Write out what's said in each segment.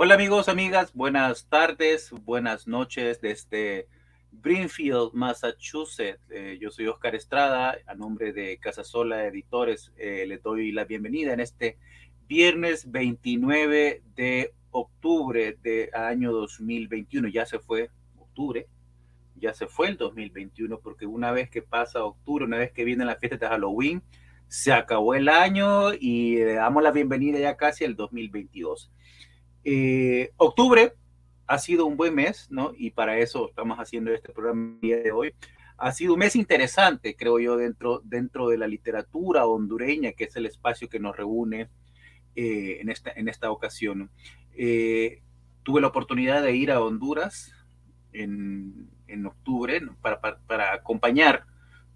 Hola amigos, amigas, buenas tardes, buenas noches desde Greenfield, Massachusetts. Eh, yo soy Oscar Estrada, a nombre de Casasola Editores, eh, le doy la bienvenida en este viernes 29 de octubre de año 2021. Ya se fue octubre, ya se fue el 2021, porque una vez que pasa octubre, una vez que viene la fiesta de Halloween, se acabó el año y le damos la bienvenida ya casi al 2022. Eh, octubre ha sido un buen mes, ¿no? Y para eso estamos haciendo este programa el día de hoy. Ha sido un mes interesante, creo yo, dentro, dentro de la literatura hondureña, que es el espacio que nos reúne eh, en, esta, en esta ocasión. Eh, tuve la oportunidad de ir a Honduras en, en octubre para, para, acompañar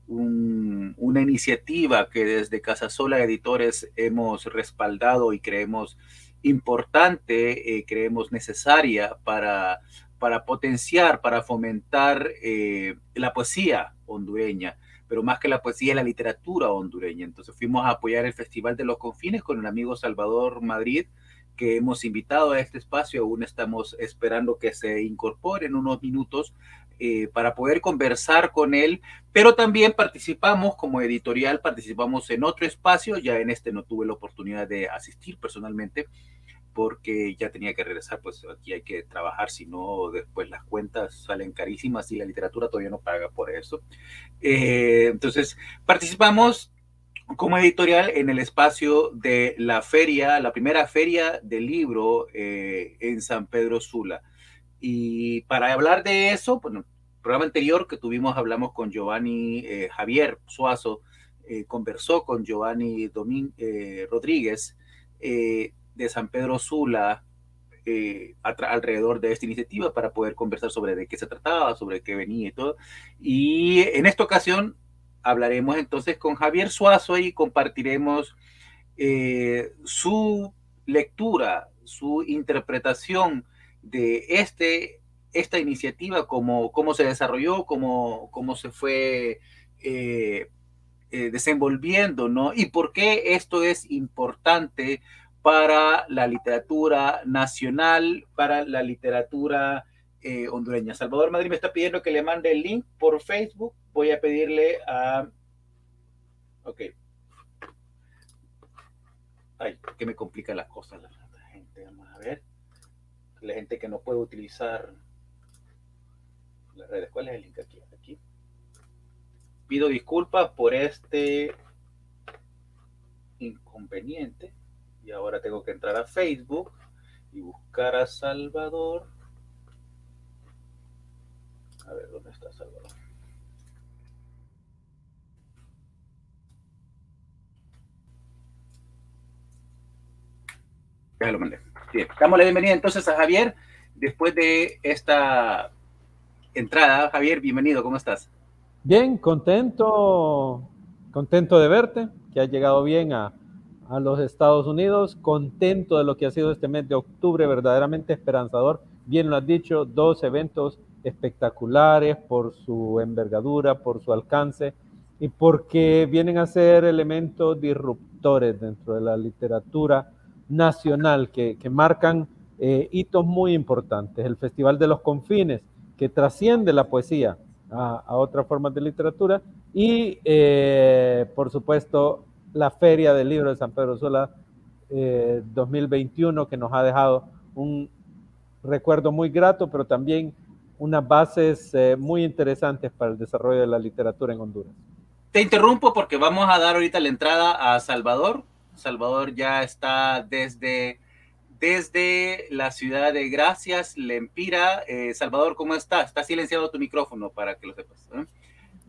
un, una iniciativa que desde Casasola Editores hemos respaldado y creemos importante, eh, creemos necesaria para, para potenciar, para fomentar eh, la poesía hondureña, pero más que la poesía, la literatura hondureña. Entonces fuimos a apoyar el Festival de los Confines con el amigo Salvador Madrid, que hemos invitado a este espacio, aún estamos esperando que se incorpore en unos minutos eh, para poder conversar con él, pero también participamos como editorial, participamos en otro espacio, ya en este no tuve la oportunidad de asistir personalmente porque ya tenía que regresar, pues aquí hay que trabajar, si no después las cuentas salen carísimas y la literatura todavía no paga por eso. Eh, entonces, participamos como editorial en el espacio de la feria, la primera feria del libro eh, en San Pedro Sula. Y para hablar de eso, bueno, programa anterior que tuvimos hablamos con Giovanni eh, Javier Suazo, eh, conversó con Giovanni Domín, eh, Rodríguez de San Pedro Sula alrededor de esta iniciativa para poder conversar sobre de qué se trataba, sobre qué venía y todo. Y en esta ocasión hablaremos entonces con Javier Suazo y compartiremos su lectura, su interpretación de este esta iniciativa, cómo, cómo se desarrolló, cómo, cómo se fue eh, eh, desenvolviendo, ¿no? Y por qué esto es importante para la literatura nacional, para la literatura eh, hondureña. Salvador Madrid me está pidiendo que le mande el link por Facebook. Voy a pedirle a... Ok. Ay, que me complica las cosas la gente. Vamos a ver. La gente que no puede utilizar redes. ¿Cuál es el link aquí? Aquí. Pido disculpas por este inconveniente. Y ahora tengo que entrar a Facebook y buscar a Salvador. A ver, ¿dónde está Salvador? Ya lo mandé. Bien, damos la bienvenida entonces a Javier después de esta entrada. Javier, bienvenido, ¿cómo estás? Bien, contento, contento de verte, que has llegado bien a, a, los Estados Unidos, contento de lo que ha sido este mes de octubre, verdaderamente esperanzador. Bien lo has dicho, dos eventos espectaculares por su envergadura, por su alcance y porque vienen a ser elementos disruptores dentro de la literatura nacional que, que marcan eh, hitos muy importantes. El Festival de los Confines, que trasciende la poesía a, a otras formas de literatura y, eh, por supuesto, la Feria del Libro de San Pedro Sula eh, 2021, que nos ha dejado un recuerdo muy grato, pero también unas bases eh, muy interesantes para el desarrollo de la literatura en Honduras. Te interrumpo porque vamos a dar ahorita la entrada a Salvador. Salvador ya está desde desde la ciudad de Gracias, Lempira. Eh, Salvador, ¿cómo estás? Está silenciado tu micrófono para que lo sepas. ¿eh?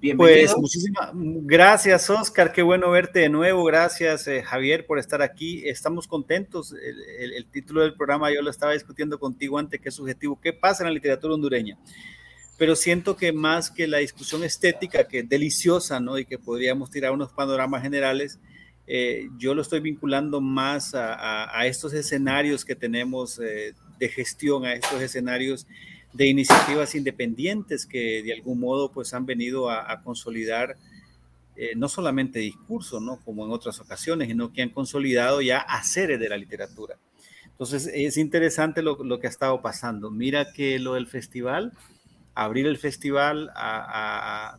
Bienvenido. Pues muchísimas gracias, Oscar. Qué bueno verte de nuevo. Gracias, eh, Javier, por estar aquí. Estamos contentos. El, el, el, título del programa yo lo estaba discutiendo contigo antes, que es subjetivo. ¿Qué pasa en la literatura hondureña? Pero siento que más que la discusión estética, que es deliciosa, ¿no? Y que podríamos tirar unos panoramas generales, eh, yo lo estoy vinculando más a, a, a estos escenarios que tenemos eh, de gestión, a estos escenarios de iniciativas independientes que de algún modo pues han venido a, a consolidar eh, no solamente discurso, ¿no? como en otras ocasiones, sino que han consolidado ya haceres de la literatura. Entonces es interesante lo, que ha estado pasando. Mira que lo del festival, abrir el festival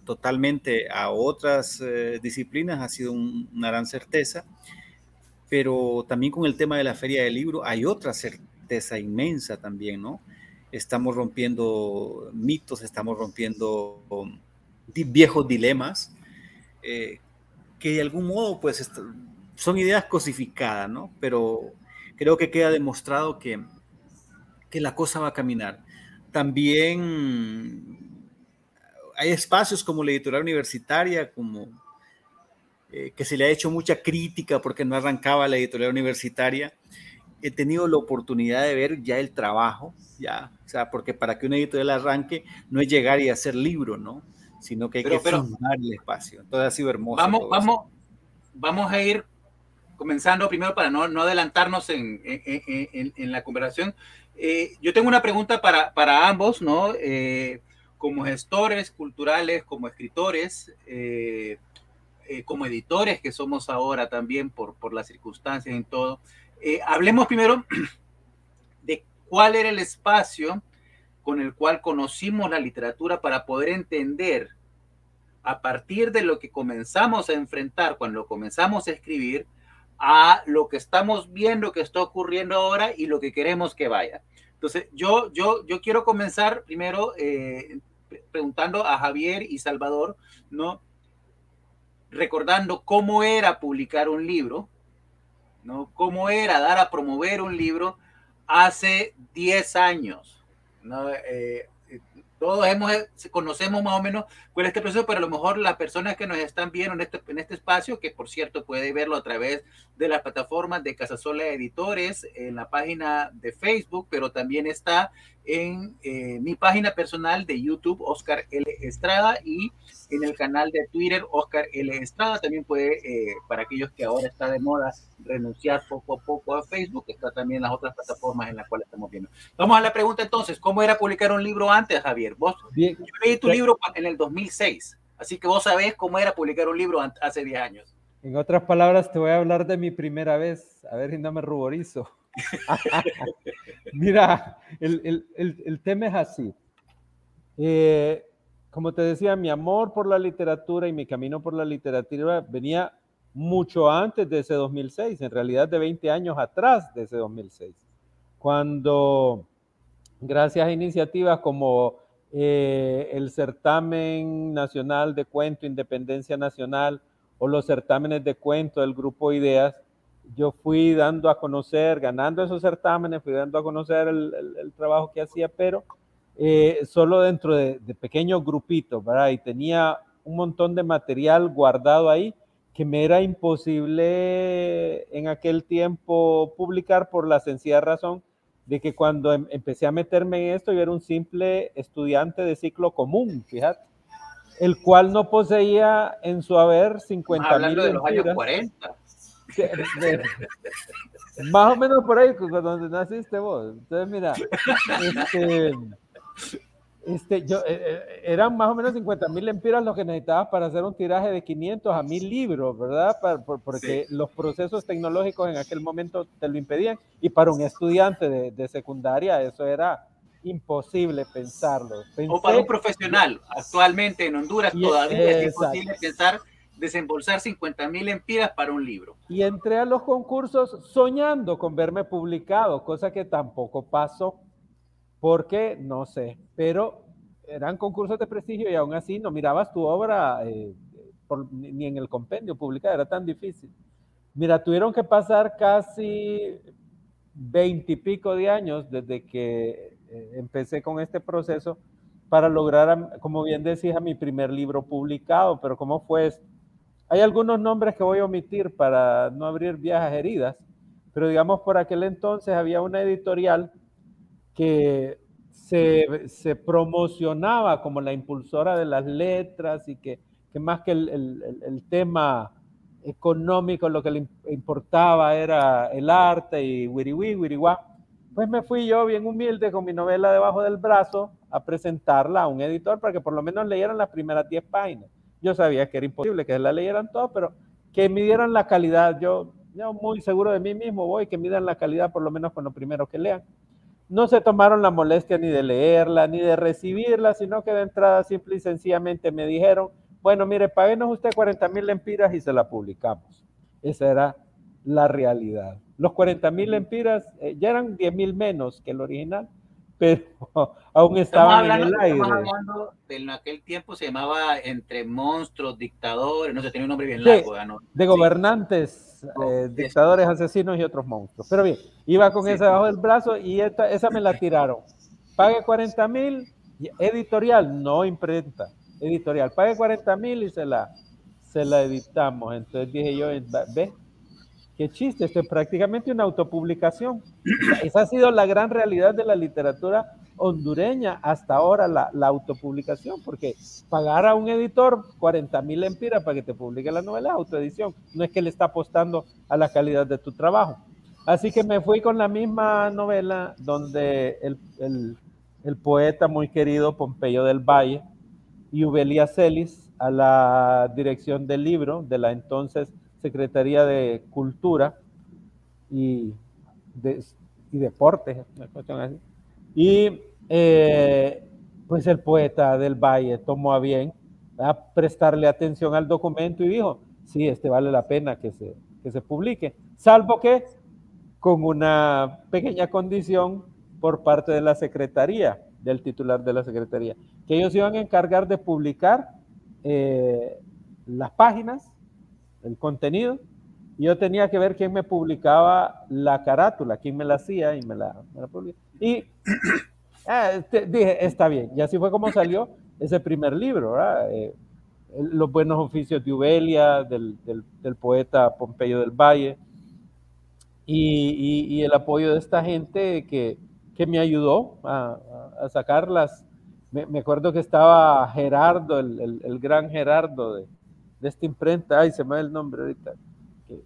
totalmente a otras eh, disciplinas ha sido una gran certeza, pero también con el tema de la feria del libro hay otra certeza inmensa también, ¿no? Estamos rompiendo mitos, estamos rompiendo viejos dilemas eh, que de algún modo pues son ideas cosificadas, ¿no? Pero creo que queda demostrado que, que la cosa va a caminar. También hay espacios como la editorial universitaria, como eh, que se le ha hecho mucha crítica porque no arrancaba la editorial universitaria. He tenido la oportunidad de ver ya el trabajo, ya, o sea, porque para que una editorial arranque no es llegar y hacer libro, ¿no? Sino que hay que formar el espacio. Entonces ha sido hermoso. Vamos, vamos, vamos a ir comenzando primero para no, no adelantarnos en, en, en, la conversación. Eh, yo tengo una pregunta para, para ambos, ¿no? Eh, como gestores culturales, como escritores, eh, como editores que somos ahora también por, por las circunstancias y todo. hablemos primero de cuál era el espacio con el cual conocimos la literatura para poder entender a partir de lo que comenzamos a enfrentar cuando comenzamos a escribir, a lo que estamos viendo que está ocurriendo ahora y lo que queremos que vaya. Entonces, yo, yo, yo quiero comenzar primero eh, preguntando a Javier y Salvador, ¿no? Recordando cómo era publicar un libro, ¿no? Cómo era dar a promover un libro hace 10 años, ¿no? Eh, todos hemos, eh, conocemos más o menos cuál es este proceso, pero a lo mejor las personas que nos están viendo en este, en este espacio, que por cierto puede verlo a través de las plataformas de Casasola Editores, en la página de Facebook, pero también está en eh, mi página personal de YouTube, Oscar L. Estrada, y en el canal de Twitter, Oscar L. Estrada. También puede, eh, para aquellos que ahora está de moda, renunciar poco a poco a Facebook, está también las otras plataformas en las cuales estamos viendo. Vamos a la pregunta entonces, ¿cómo era publicar un libro antes, Javier? Vos, Bien. yo leí tu libro en el 2006, así que vos sabés cómo era publicar un libro hace 10 años. En otras palabras, te voy a hablar de mi primera vez, a ver si no me ruborizo. Mira, el, el, el, tema es así. Eh, como te decía, mi amor por la literatura y mi camino por la literatura venía mucho antes de ese 2006, en realidad de 20 años atrás de ese 2006, cuando gracias a iniciativas como eh, el certamen nacional de cuento Independencia Nacional o los certámenes de cuento del grupo Ideas, yo fui dando a conocer, ganando esos certámenes, fui dando a conocer el, trabajo que hacía, pero eh, solo dentro de, pequeños grupitos, ¿verdad? Y tenía un montón de material guardado ahí que me era imposible en aquel tiempo publicar por la sencilla razón de que cuando em, empecé a meterme en esto yo era un simple estudiante de ciclo común, fíjate, el cual no poseía en su haber 50 mil. de los años 40 más o menos por ahí, pues, donde naciste vos. Entonces, mira, este, este yo, eh, eh, eran más o menos 50 mil empiras lo que necesitabas para hacer un tiraje de 500 a 1000 libros, ¿verdad? porque los procesos tecnológicos en aquel momento te lo impedían y para un estudiante de, secundaria eso era imposible pensarlo. o para un profesional, actualmente en Honduras todavía es imposible pensar desembolsar 50 mil empiras para un libro. Y entré a los concursos soñando con verme publicado, cosa que tampoco pasó, porque no sé, pero eran concursos de prestigio y aún así no mirabas tu obra eh, ni en el compendio publicada, era tan difícil. Mira, tuvieron que pasar casi veintipico de años desde que eh, empecé con este proceso para lograr, como bien decía, mi primer libro publicado. Pero ¿cómo fue esto? Hay algunos nombres que voy a omitir para no abrir viejas heridas, pero digamos por aquel entonces había una editorial que se, promocionaba como la impulsora de las letras y que, más que el, tema económico, lo que le importaba era el arte y wiriwi, wiriwa. Pues me fui yo bien humilde con mi novela debajo del brazo a presentarla a un editor para que por lo menos leyeran las primeras 10 páginas. Yo sabía que era imposible que la leyeran todo, pero que midieran la calidad. Yo yo muy seguro de mí mismo voy, que midan la calidad por lo menos con lo primero que lean. No se tomaron la molestia ni de leerla, ni de recibirla, sino que de entrada simple y sencillamente me dijeron, bueno, mire, páguenos usted 40 mil lempiras y se la publicamos. Esa era la realidad. Los 40 mil lempiras eh, ya eran 10 mil menos que el original, pero aún estaban en el aire. Hablando, en aquel tiempo se llamaba Entre Monstruos, Dictadores, no sé, tenía un nombre bien largo. ¿no? De gobernantes, eh, dictadores, asesinos y otros monstruos. Pero bien, iba con esa bajo del brazo y esa me la tiraron. Pague 40 mil, editorial, no imprenta, editorial. Pague 40 mil y se la, se la editamos. Entonces dije yo, ve, Qué chiste, esto es prácticamente una autopublicación. Esa ha sido la gran realidad de la literatura hondureña hasta ahora, la, autopublicación, porque pagar a un editor 40 mil empiras para que te publique la novela autoedición. No es que le está apostando a la calidad de tu trabajo. Así que me fui con la misma novela donde el, el poeta muy querido Pompeyo del Valle y Ubelia Celis a la dirección del libro de la entonces Secretaría de Cultura y, de, y Deportes, Y eh, pues el poeta del Valle tomó a bien a prestarle atención al documento y dijo, sí, este vale la pena que se, que se publique, salvo que con una pequeña condición por parte de la Secretaría, del titular de la Secretaría, que ellos iban a encargar de publicar eh, las páginas el contenido. Y yo tenía que ver quién me publicaba la carátula, quién me la hacía y me la, publicaba. Y ah, dije, está bien. Y así fue como salió ese primer libro, eh, los buenos oficios de Ubelia, del, poeta Pompeyo del Valle, y, el apoyo de esta gente que, me ayudó a, sacarlas. Me, acuerdo que estaba Gerardo, el, el gran Gerardo de, de esta imprenta, ay, se me va el nombre ahorita, que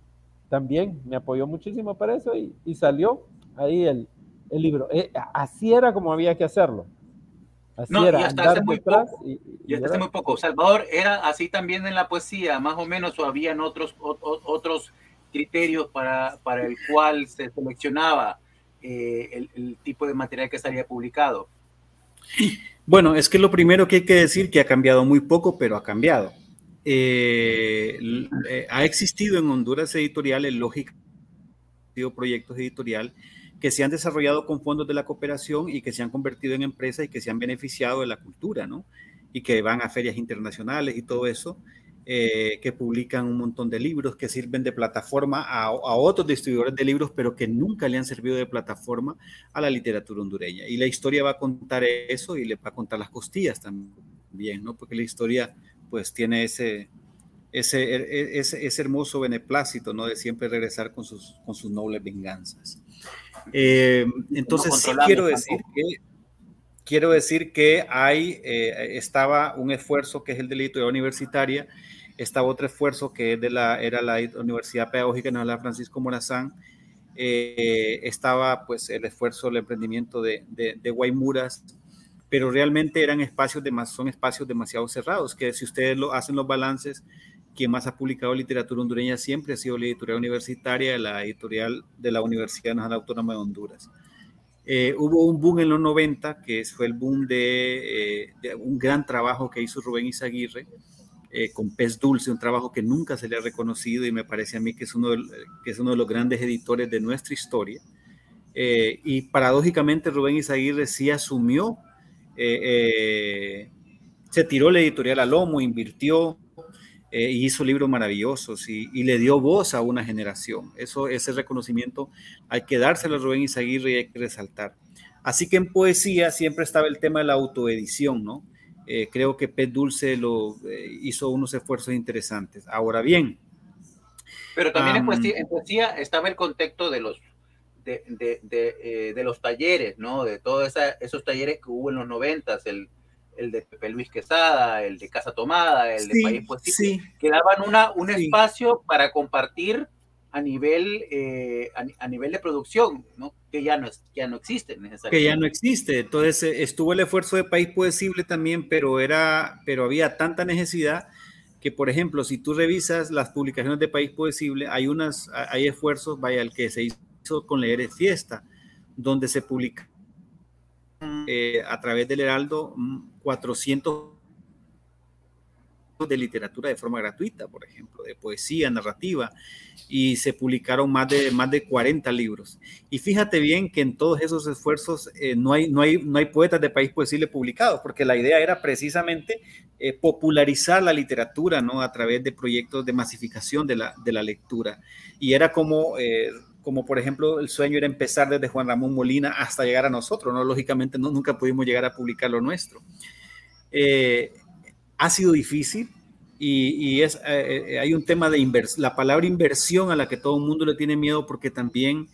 también me apoyó muchísimo para eso y, salió ahí el, libro. Eh, así era como había que hacerlo. Así era, y hasta hace muy poco. Y, hasta hace muy poco. Salvador, ¿era así también en la poesía, más o menos, o habían otros, otros criterios para, para el cual se seleccionaba eh, el, el tipo de material que salía publicado? Bueno, es que lo primero que hay que decir que ha cambiado muy poco, pero ha cambiado. Eh, eh, ha existido en Honduras editoriales, lógica, proyectos editorial que se han desarrollado con fondos de la cooperación y que se han convertido en empresas y que se han beneficiado de la cultura, ¿no? Y que van a ferias internacionales y todo eso, eh, que publican un montón de libros, que sirven de plataforma a, a, otros distribuidores de libros, pero que nunca le han servido de plataforma a la literatura hondureña. Y la historia va a contar eso y le va a contar las costillas también, ¿no? Porque la historia pues tiene ese, ese, e, ese, ese, hermoso beneplácito, ¿no? De siempre regresar con sus, con sus nobles venganzas. Eh, entonces, sí quiero decir que quiero decir que hay, eh, estaba un esfuerzo que es el de la universitaria, estaba otro esfuerzo que es de la, era la Universidad Pedagógica la Francisco Morazán, eh, estaba pues el esfuerzo, el emprendimiento de, de, de Guaymuras, pero realmente eran espacios de más, son espacios demasiado cerrados, que si ustedes lo hacen los balances, quien más ha publicado literatura hondureña siempre ha sido la editorial universitaria la editorial de la Universidad Nacional Autónoma de Honduras. Eh, hubo un boom en los 90, que fue el boom de, eh, de un gran trabajo que hizo Rubén Izaguirre eh, con Pez Dulce, un trabajo que nunca se le ha reconocido y me parece a mí que es uno de, que es uno de los grandes editores de nuestra historia. y paradójicamente Rubén Izaguirre sí asumió eh, eh, se tiró la editorial al lomo, invirtió eh, y hizo libros maravillosos y, le dio voz a una generación. Eso, ese reconocimiento hay que dárselo a Rubén Izaguirre y hay que resaltar. Así que en poesía siempre estaba el tema de la autoedición, ¿no? creo que Pet Dulce lo hizo unos esfuerzos interesantes. Ahora bien. Pero también en, poesía, estaba el contexto de los de, de, eh, de, los talleres, ¿no? De todos esos talleres que hubo en los noventas, el, el de Pepe Luis Quesada, el de Casa Tomada, el de País Pues sí. que daban una, un espacio para compartir a nivel, eh, a, nivel de producción, ¿no? Que ya no, ya no existe necesariamente. Que ya no existe. Entonces eh, estuvo el esfuerzo de País Poesible también, pero, era, pero había tanta necesidad que, por ejemplo, si tú revisas las publicaciones de País Posible, hay, unas, hay esfuerzos, vaya, el que se hizo con Leer es Fiesta, donde se publica eh, a través del Heraldo 400 de literatura de forma gratuita, por ejemplo, de poesía, narrativa, y se publicaron más de, más de 40 libros. Y fíjate bien que en todos esos esfuerzos eh, no, hay, no, hay, no hay poetas de país posible publicados, porque la idea era precisamente eh, popularizar la literatura ¿no? a través de proyectos de masificación de la, de la lectura. Y era como... como por ejemplo el sueño era empezar desde Juan Ramón Molina hasta llegar a nosotros, ¿no? Lógicamente no, nunca pudimos llegar a publicar lo nuestro. ha sido difícil, y, es, eh, eh, hay un tema de inversión, la palabra inversión a la que todo el mundo le tiene miedo porque también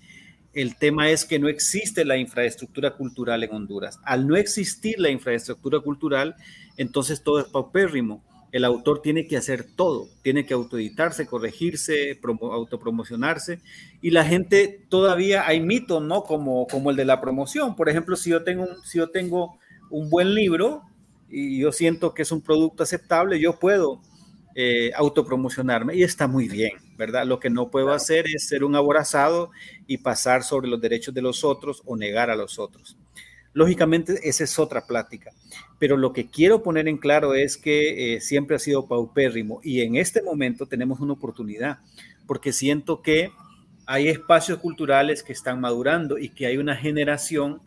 el tema es que no existe la infraestructura cultural en Honduras. Al no existir la infraestructura cultural, entonces todo es paupérrimo. El autor tiene que hacer todo, tiene que autoeditarse, corregirse, autopromocionarse. Y la gente todavía hay mitos, ¿no? Como, como el de la promoción. Por ejemplo, si yo tengo, si yo tengo un buen libro y yo siento que es un producto aceptable, yo puedo eh, autopromocionarme y está muy bien, ¿verdad? Lo que no puedo hacer es ser un aborazado y pasar sobre los derechos de los otros o negar a los otros. Lógicamente, esa es otra plática, pero lo que quiero poner en claro es que eh, siempre ha sido paupérrimo y en este momento tenemos una oportunidad, porque siento que hay espacios culturales que están madurando y que hay una generación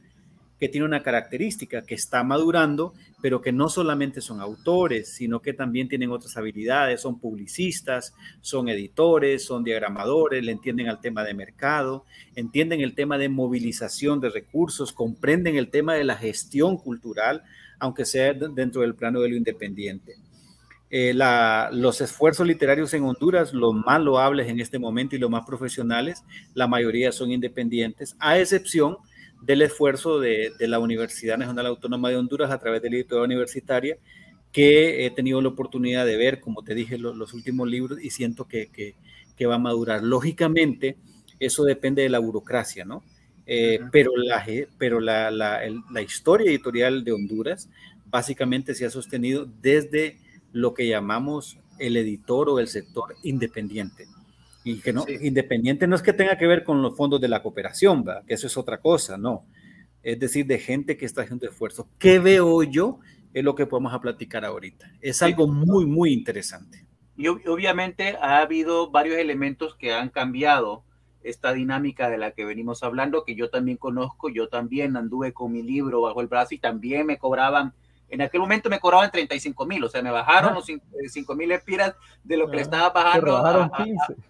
que tiene una característica, que está madurando, pero que no solamente son autores, sino que también tienen otras habilidades, son publicistas, son editores, son diagramadores, le entienden al tema de mercado, entienden el tema de movilización de recursos, comprenden el tema de la gestión cultural, aunque sea dentro del plano de lo independiente. Eh, los esfuerzos literarios en Honduras, los más loables en este momento y los más profesionales, la mayoría son independientes, a excepción del esfuerzo de, la Universidad Nacional Autónoma de Honduras a través de la editorial universitaria, que he tenido la oportunidad de ver, como te dije, los, últimos libros y siento que, va a madurar. Lógicamente, eso depende de la burocracia, ¿no? Eh, pero la, pero la, la, historia editorial de Honduras básicamente se ha sostenido desde lo que llamamos el editor o el sector independiente. Y que no, independiente no es que tenga que ver con los fondos de la cooperación, ¿va? que eso es otra cosa, no. Es decir, de gente que está haciendo esfuerzo. ¿Qué veo yo? Es lo que podemos a platicar ahorita. Es algo muy, muy interesante. Y obviamente ha habido varios elementos que han cambiado esta dinámica de la que venimos hablando, que yo también conozco, yo también anduve con mi libro bajo el brazo y también me cobraban, en aquel momento me cobraban 35 mil, o sea, me bajaron los 5 mil espiras de lo que le estaba bajando. A, 15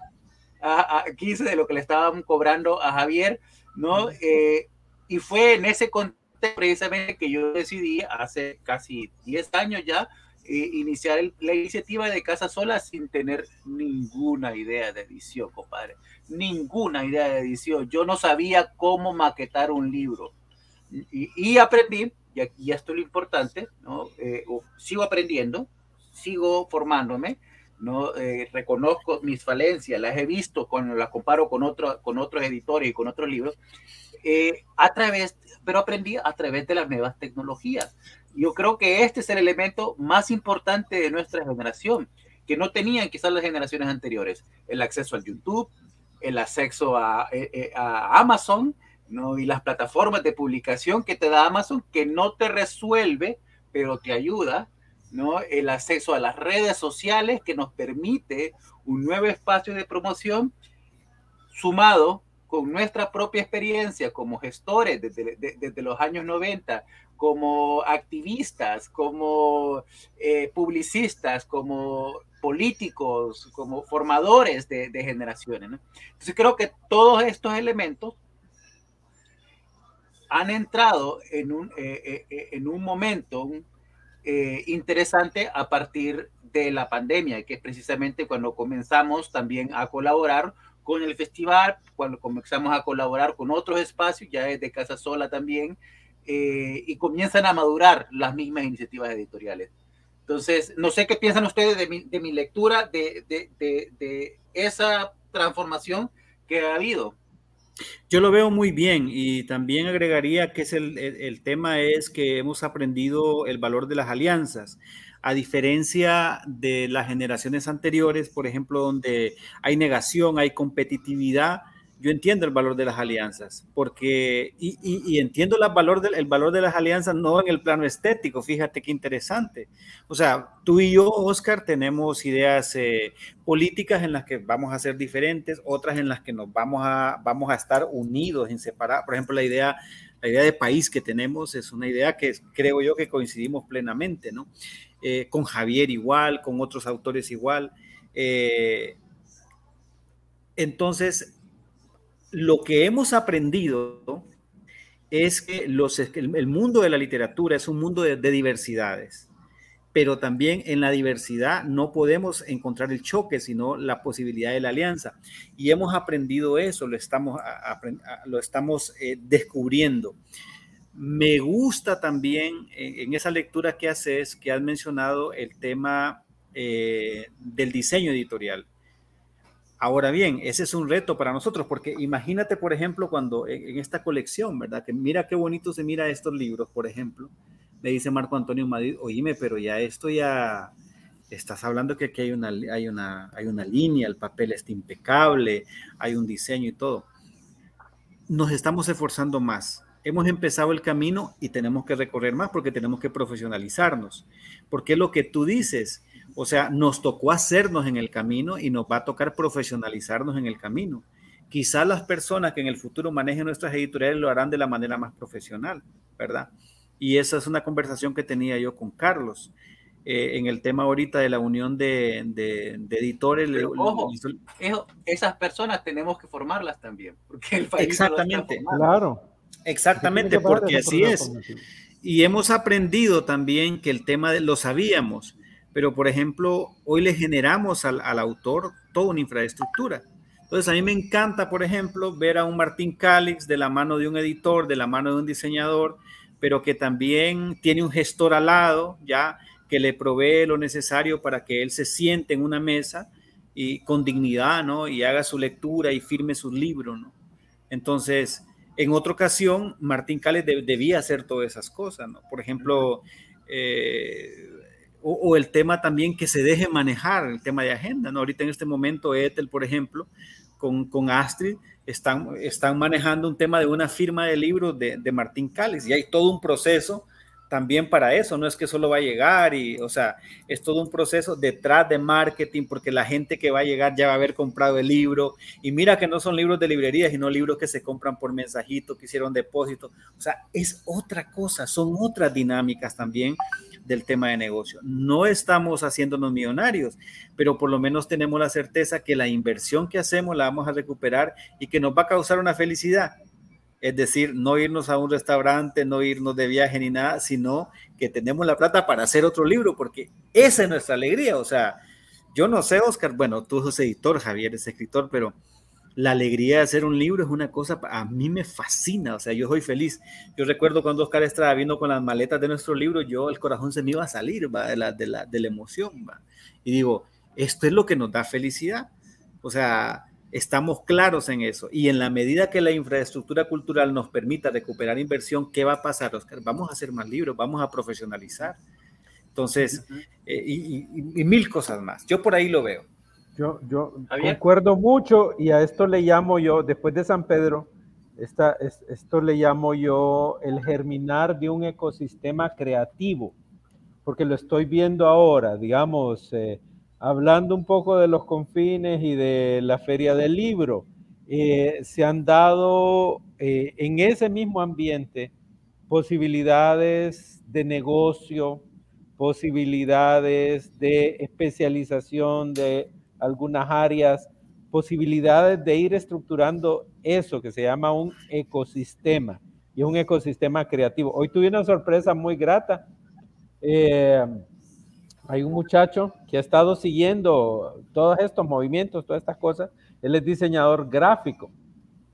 a, 15 de lo que le estaban cobrando a Javier, ¿no? Eh, y fue en ese contexto precisamente que yo decidí hace casi 10 años ya eh, iniciar la iniciativa de Casa Sola sin tener ninguna idea de edición, compadre. Ninguna idea de edición. Yo no sabía cómo maquetar un libro. Y, aprendí, y aquí esto es lo importante, ¿no? Eh, sigo aprendiendo, sigo formándome, no eh, reconozco mis falencias, las he visto cuando las comparo con, otro, con otros editores y con otros libros, eh, a través, pero aprendí a través de las nuevas tecnologías. Yo creo que este es el elemento más importante de nuestra generación, que no tenían quizás las generaciones anteriores, el acceso al YouTube, el acceso a, eh, a Amazon, ¿no? y las plataformas de publicación que te da Amazon, que no te resuelve, pero te ayuda ¿no? el acceso a las redes sociales que nos permite un nuevo espacio de promoción sumado con nuestra propia experiencia como gestores desde, los años 90, como activistas, como eh, publicistas, como políticos, como formadores de, generaciones. Entonces creo que todos estos elementos han entrado en un, eh, eh, en un momento, eh, interesante a partir de la pandemia, que es precisamente cuando comenzamos también a colaborar con el festival, cuando comenzamos a colaborar con otros espacios, ya es de Casa Sola también, eh, y comienzan a madurar las mismas iniciativas editoriales. Entonces, no sé qué piensan ustedes de mi, de mi lectura de, de, de esa transformación que ha habido. Yo lo veo muy bien y también agregaría que es el, tema es que hemos aprendido el valor de las alianzas. a diferencia de las generaciones anteriores, por ejemplo, donde hay negación, hay competitividad, yo entiendo el valor de las alianzas, porque, y, entiendo el valor, de, valor de las alianzas no en el plano estético, fíjate qué interesante. O sea, tú y yo, Oscar, tenemos ideas eh, políticas en las que vamos a ser diferentes, otras en las que nos vamos a, vamos a estar unidos, en separar. Por ejemplo, la idea, la idea de país que tenemos es una idea que creo yo que coincidimos plenamente, ¿no? Eh, con Javier igual, con otros autores igual. Eh, entonces, lo que hemos aprendido es que el mundo de la literatura es un mundo de, diversidades, pero también en la diversidad no podemos encontrar el choque, sino la posibilidad de la alianza. Y hemos aprendido eso, lo estamos, eh, descubriendo. Me gusta también en esa lectura que haces, que has mencionado el tema eh, del diseño editorial Ahora bien, ese es un reto para nosotros, porque imagínate, por ejemplo, cuando en, esta colección, ¿verdad? Que mira qué bonito se mira estos libros, por ejemplo, le dice Marco Antonio Madrid, oíme, pero ya esto ya, estás hablando que aquí hay una, hay una, hay una línea, el papel está impecable, hay un diseño y todo. Nos estamos esforzando más. Hemos empezado el camino y tenemos que recorrer más porque tenemos que profesionalizarnos. Porque lo que tú dices, o sea, nos tocó hacernos en el camino y nos va a tocar profesionalizarnos en el camino. Quizás las personas que en el futuro manejen nuestras editoriales lo harán de la manera más profesional, ¿verdad? Y esa es una conversación que tenía yo con Carlos. Eh, en el tema ahorita de la unión de, editores. ojo, esas personas tenemos que formarlas también, porque el país Exactamente, claro. Exactamente, porque así es. Y hemos aprendido también que el tema de, lo sabíamos, pero por ejemplo, hoy le generamos al, autor toda una infraestructura. Entonces, a mí me encanta, por ejemplo, ver a un Martín Calix de la mano de un editor, de la mano de un diseñador, pero que también tiene un gestor al lado, ya que le provee lo necesario para que él se siente en una mesa y con dignidad, ¿no? Y haga su lectura y firme sus libros, ¿no? Entonces, en otra ocasión, Martín Calix debía hacer todas esas cosas, ¿no? Por ejemplo, eh, o, el tema también que se deje manejar, el tema de agenda, ¿no? Ahorita en este momento, Ethel, por ejemplo, con, con Astrid, están, están manejando un tema de una firma de libros de, de Martín Cáliz y hay todo un proceso también para eso, no es que solo va a llegar y, o sea, es todo un proceso detrás de marketing porque la gente que va a llegar ya va a haber comprado el libro y mira que no son libros de librería, sino libros que se compran por mensajito, que hicieron depósito, o sea, es otra cosa, son otras dinámicas también del tema de negocio. No estamos haciéndonos millonarios, pero por lo menos tenemos la certeza que la inversión que hacemos la vamos a recuperar y que nos va a causar una felicidad es decir, no irnos a un restaurante, no irnos de viaje ni nada, sino que tenemos la plata para hacer otro libro, porque esa es nuestra alegría. O sea, yo no sé, Oscar, bueno, tú sos editor, Javier es escritor, pero la alegría de hacer un libro es una cosa, a mí me fascina, o sea, yo soy feliz. Yo recuerdo cuando Oscar estaba viendo con las maletas de nuestro libro, yo el corazón se me iba a salir ¿va? De, la, de, la, de la emoción. ¿va? Y digo, esto es lo que nos da felicidad. O sea, Estamos claros en eso. Y en la medida que la infraestructura cultural nos permita recuperar inversión, ¿qué va a pasar, Oscar? Vamos a hacer más libros, vamos a profesionalizar. Entonces, eh, y, mil cosas más. Yo por ahí lo veo. Yo, yo concuerdo mucho y a esto le llamo yo, después de San Pedro, esta, esto le llamo yo el germinar de un ecosistema creativo, porque lo estoy viendo ahora, digamos, eh, hablando un poco de los confines y de la feria del libro, eh, se han dado eh, en ese mismo ambiente posibilidades de negocio, posibilidades de especialización de algunas áreas, posibilidades de ir estructurando eso que se llama un ecosistema y un ecosistema creativo. Hoy tuve una sorpresa muy grata. Eh, hay un muchacho que ha estado siguiendo todos estos movimientos, todas estas cosas. Él es diseñador gráfico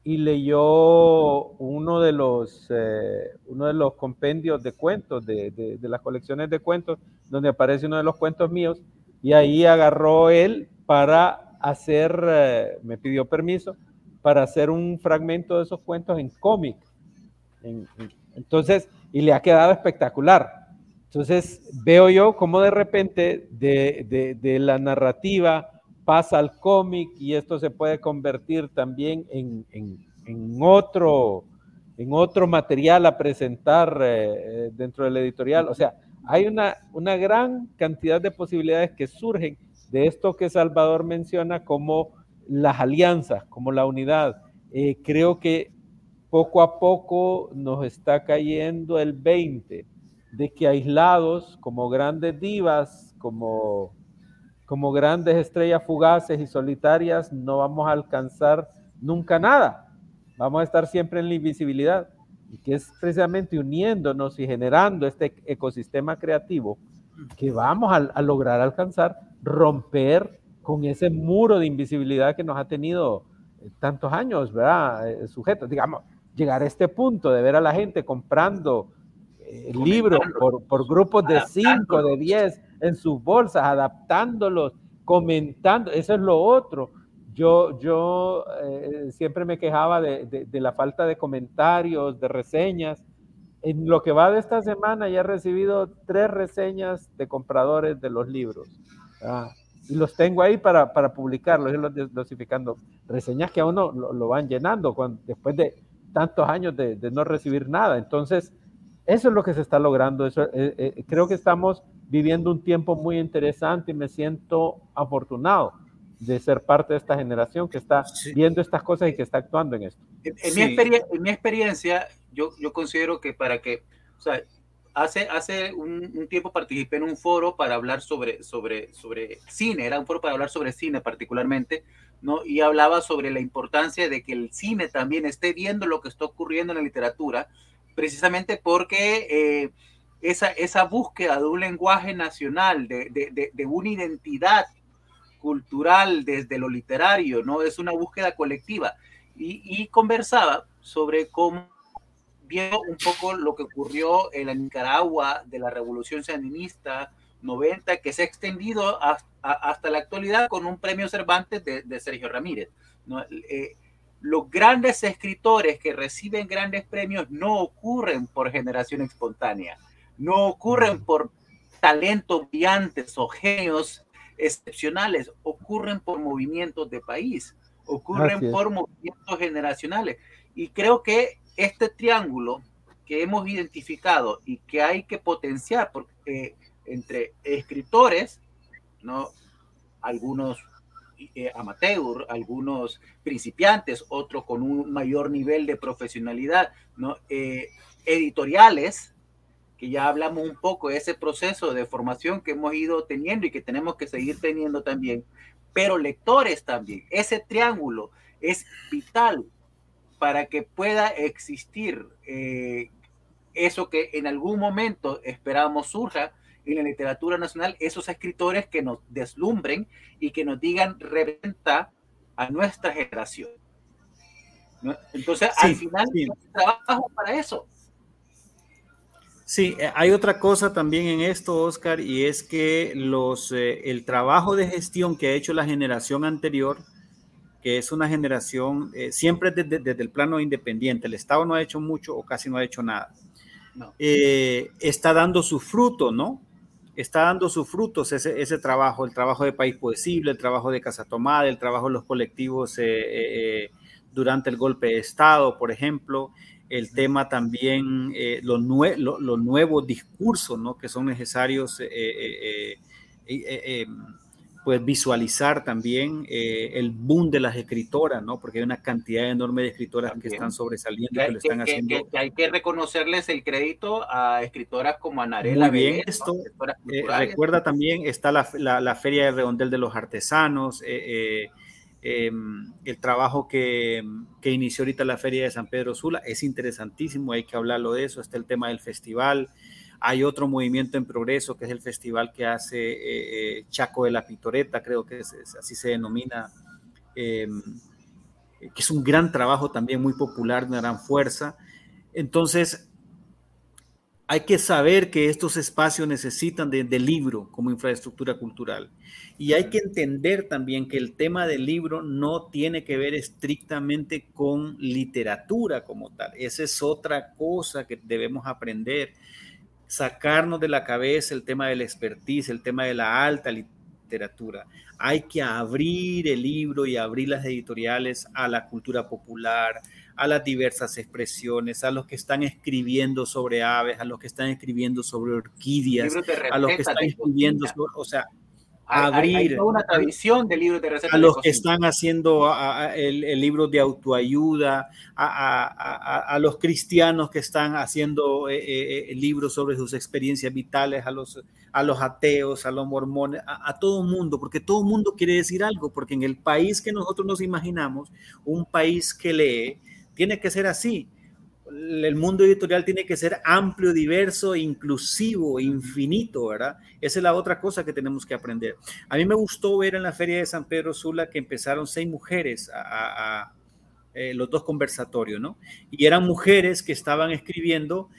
y leyó uno de los, eh, uno de los compendios de cuentos, de, de, las colecciones de cuentos, donde aparece uno de los cuentos míos, y ahí agarró él para hacer, eh, me pidió permiso, para hacer un fragmento de esos cuentos en cómic. entonces, y le ha quedado espectacular. Entonces veo yo cómo de repente de, de, la narrativa pasa al cómic y esto se puede convertir también en, en, otro, en otro material a presentar eh, dentro del editorial. O sea, hay una, una gran cantidad de posibilidades que surgen de esto que Salvador menciona como las alianzas, como la unidad. Eh, creo que poco a poco nos está cayendo el 20 de que aislados como grandes divas, como, como grandes estrellas fugaces y solitarias, no vamos a alcanzar nunca nada. Vamos a estar siempre en la invisibilidad y que es precisamente uniéndonos y generando este ecosistema creativo que vamos a, lograr alcanzar, romper con ese muro de invisibilidad que nos ha tenido eh, tantos años, ¿verdad? Eh, sujetos, digamos, llegar a este punto de ver a la gente comprando eh, libros por, por, grupos de 5, de 10 en sus bolsas, adaptándolos, comentando, eso es lo otro yo, yo eh, siempre me quejaba de, la falta de comentarios, de reseñas. En lo que va de esta semana ya he recibido tres reseñas de compradores de los libros. Y los tengo ahí para, para publicarlos, los dosificando. Reseñas que a uno lo, van llenando después de tantos años de, no recibir nada. Entonces, eso es lo que se está logrando. Eso, eh, eh, creo que estamos viviendo un tiempo muy interesante y me siento afortunado de ser parte de esta generación que está viendo estas cosas y que está actuando en esto. En, mi, mi, experiencia, yo, yo considero que para que, o sea, hace, hace un, tiempo participé en un foro para hablar sobre, sobre, sobre cine, era un foro para hablar sobre cine particularmente, ¿no? Y hablaba sobre la importancia de que el cine también esté viendo lo que está ocurriendo en la literatura, precisamente porque... Eh, esa, esa búsqueda de un lenguaje nacional, de, de, de una identidad cultural, desde lo literario, ¿no? Es una búsqueda colectiva. Y, conversaba sobre cómo vio un poco lo que ocurrió en la Nicaragua de la Revolución Sandinista 90, que se ha extendido hasta, la actualidad con un premio Cervantes de, Sergio Ramírez. Eh, los grandes escritores que reciben grandes premios no ocurren por generación espontánea, no ocurren por talentos brillantes o genios excepcionales, ocurren por movimientos de país, ocurren por movimientos generacionales. Y creo que este triángulo que hemos identificado y que hay que potenciar porque, eh, entre escritores, ¿no? algunos eh, amateur, algunos principiantes, otros con un mayor nivel de profesionalidad, ¿no? Eh, editoriales, ya hablamos un poco de ese proceso de formación que hemos ido teniendo y que tenemos que seguir teniendo también, pero lectores también. Ese triángulo es vital para que pueda existir eh, eso que en algún momento esperamos surja en la literatura nacional, esos escritores que nos deslumbren y que nos digan reventa a nuestra generación. Entonces, al final, trabajo para eso. Sí, eh, hay otra cosa también en esto, Oscar, y es que los, eh, el trabajo de gestión que ha hecho la generación anterior, que es una generación eh, siempre desde, el plano independiente, el Estado no ha hecho mucho o casi no ha hecho nada, está dando su fruto, ¿no? Está dando sus frutos ese, ese, trabajo, el trabajo de País Posible, el trabajo de Casa Tomada, el trabajo de los colectivos durante el golpe de Estado, por ejemplo. El tema también, eh, los, nuevos discursos ¿no? que son necesarios eh, eh, pues visualizar también el boom de las escritoras, ¿no? porque hay una cantidad enorme de escritoras que están sobresaliendo, que, lo están haciendo. hay que reconocerles el crédito a escritoras como Anarela. Muy bien, esto. recuerda también, está la, la, Feria de Redondel de los Artesanos. Em, el trabajo que, que, inició ahorita la Feria de San Pedro Sula es interesantísimo, hay que hablarlo de eso. Está el tema del festival. Hay otro movimiento en progreso que es el festival que hace eh, eh, Chaco de la Pitoreta, creo que así se denomina, em, que es un gran trabajo también muy popular, de una gran fuerza. Entonces, hay que saber que estos espacios necesitan de, libro como infraestructura cultural. Y hay que entender también que el tema del libro no tiene que ver estrictamente con literatura como tal. Esa es otra cosa que debemos aprender. Sacarnos de la cabeza el tema del expertise, el tema de la alta literatura. Hay que abrir el libro y abrir las editoriales a la cultura popular, a las diversas expresiones, a los que están escribiendo sobre aves, a los que están escribiendo sobre orquídeas, a los que están escribiendo sobre, o sea, abrir una tradición de libros de recetas a los que están haciendo el, libro de autoayuda, a, los cristianos que están haciendo eh, eh, eh, libros sobre sus experiencias vitales, a los, a los ateos, a los mormones, a, todo mundo, porque todo mundo quiere decir algo, porque en el país que nosotros nos imaginamos, un país que lee, tiene que ser así. El mundo editorial tiene que ser amplio, diverso, inclusivo, infinito, ¿verdad? Esa es la otra cosa que tenemos que aprender. A mí me gustó ver en la Feria de San Pedro Sula que empezaron seis mujeres a, eh, los dos conversatorios, ¿no? Y eran mujeres que estaban escribiendo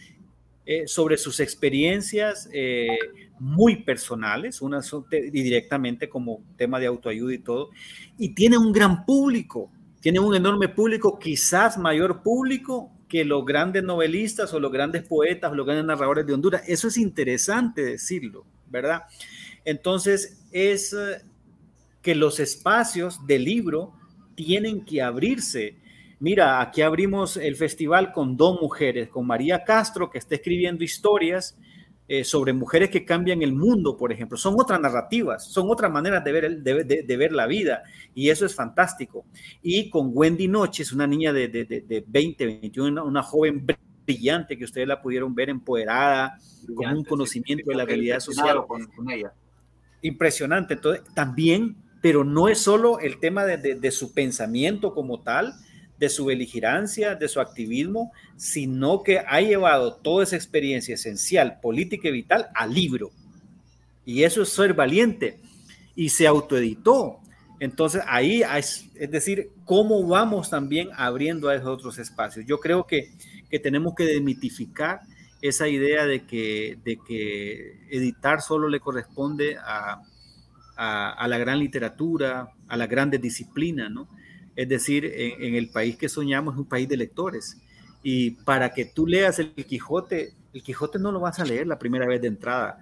eh, sobre sus experiencias eh, muy personales, unas y directamente como tema de autoayuda y todo, y tienen un gran público tiene un enorme público, quizás mayor público que los grandes novelistas o los grandes poetas o los grandes narradores de Honduras. Eso es interesante decirlo, ¿verdad? Entonces, es eh, que los espacios del libro tienen que abrirse. Mira, aquí abrimos el festival con dos mujeres, con María Castro, que está escribiendo historias eh, sobre mujeres que cambian el mundo, por ejemplo. Son otras narrativas, son otras maneras de ver, de, ver la vida y eso es fantástico. Y con Wendy Noches, una niña de, de 20, 21, una, joven brillante que ustedes la pudieron ver empoderada, con un conocimiento de la realidad social. Con, con, ella. Impresionante. Entonces, también, pero no es solo el tema de su pensamiento como tal, de su beligerancia, de su activismo, sino que ha llevado toda esa experiencia esencial, política y vital al libro. Y eso es ser valiente. Y se autoeditó. Entonces ahí es, es decir, cómo vamos también abriendo a esos otros espacios. Yo creo que, que tenemos que demitificar esa idea de que, de que editar solo le corresponde a, a, a la gran literatura, a la grandes disciplina, ¿no? Es decir, en, el país que soñamos es un país de lectores. Y para que tú leas el Quijote, el Quijote no lo vas a leer la primera vez de entrada.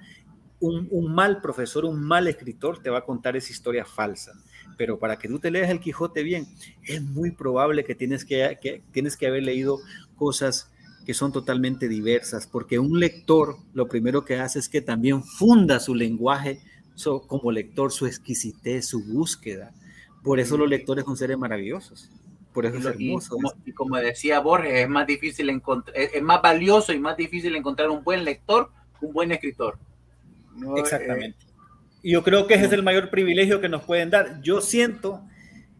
Un, mal profesor, un mal escritor te va a contar esa historia falsa. Pero para que tú te leas el Quijote bien, es muy probable que tienes que, tienes que haber leído cosas que son totalmente diversas, porque un lector lo primero que hace es que también funda su lenguaje como lector, su exquisitez, su búsqueda. Por eso los lectores son seres maravillosos. Por eso es hermoso. Y como, decía Borges, es más difícil encontrar, es, más valioso y más difícil encontrar un buen lector un buen escritor. Exactamente. y yo creo que ese es el mayor privilegio que nos pueden dar. Yo siento,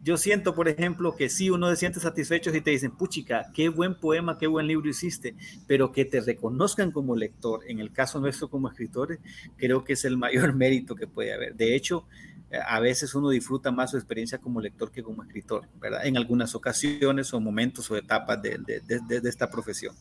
yo siento, por ejemplo, que sí, uno se siente satisfecho si te dicen, puchica, qué buen poema, qué buen libro hiciste, pero que te reconozcan como lector, en el caso nuestro como escritores, creo que es el mayor mérito que puede haber. De hecho, a veces uno disfruta más su experiencia como lector que como escritor, ¿verdad? En algunas ocasiones o momentos o etapas de, de, esta profesión.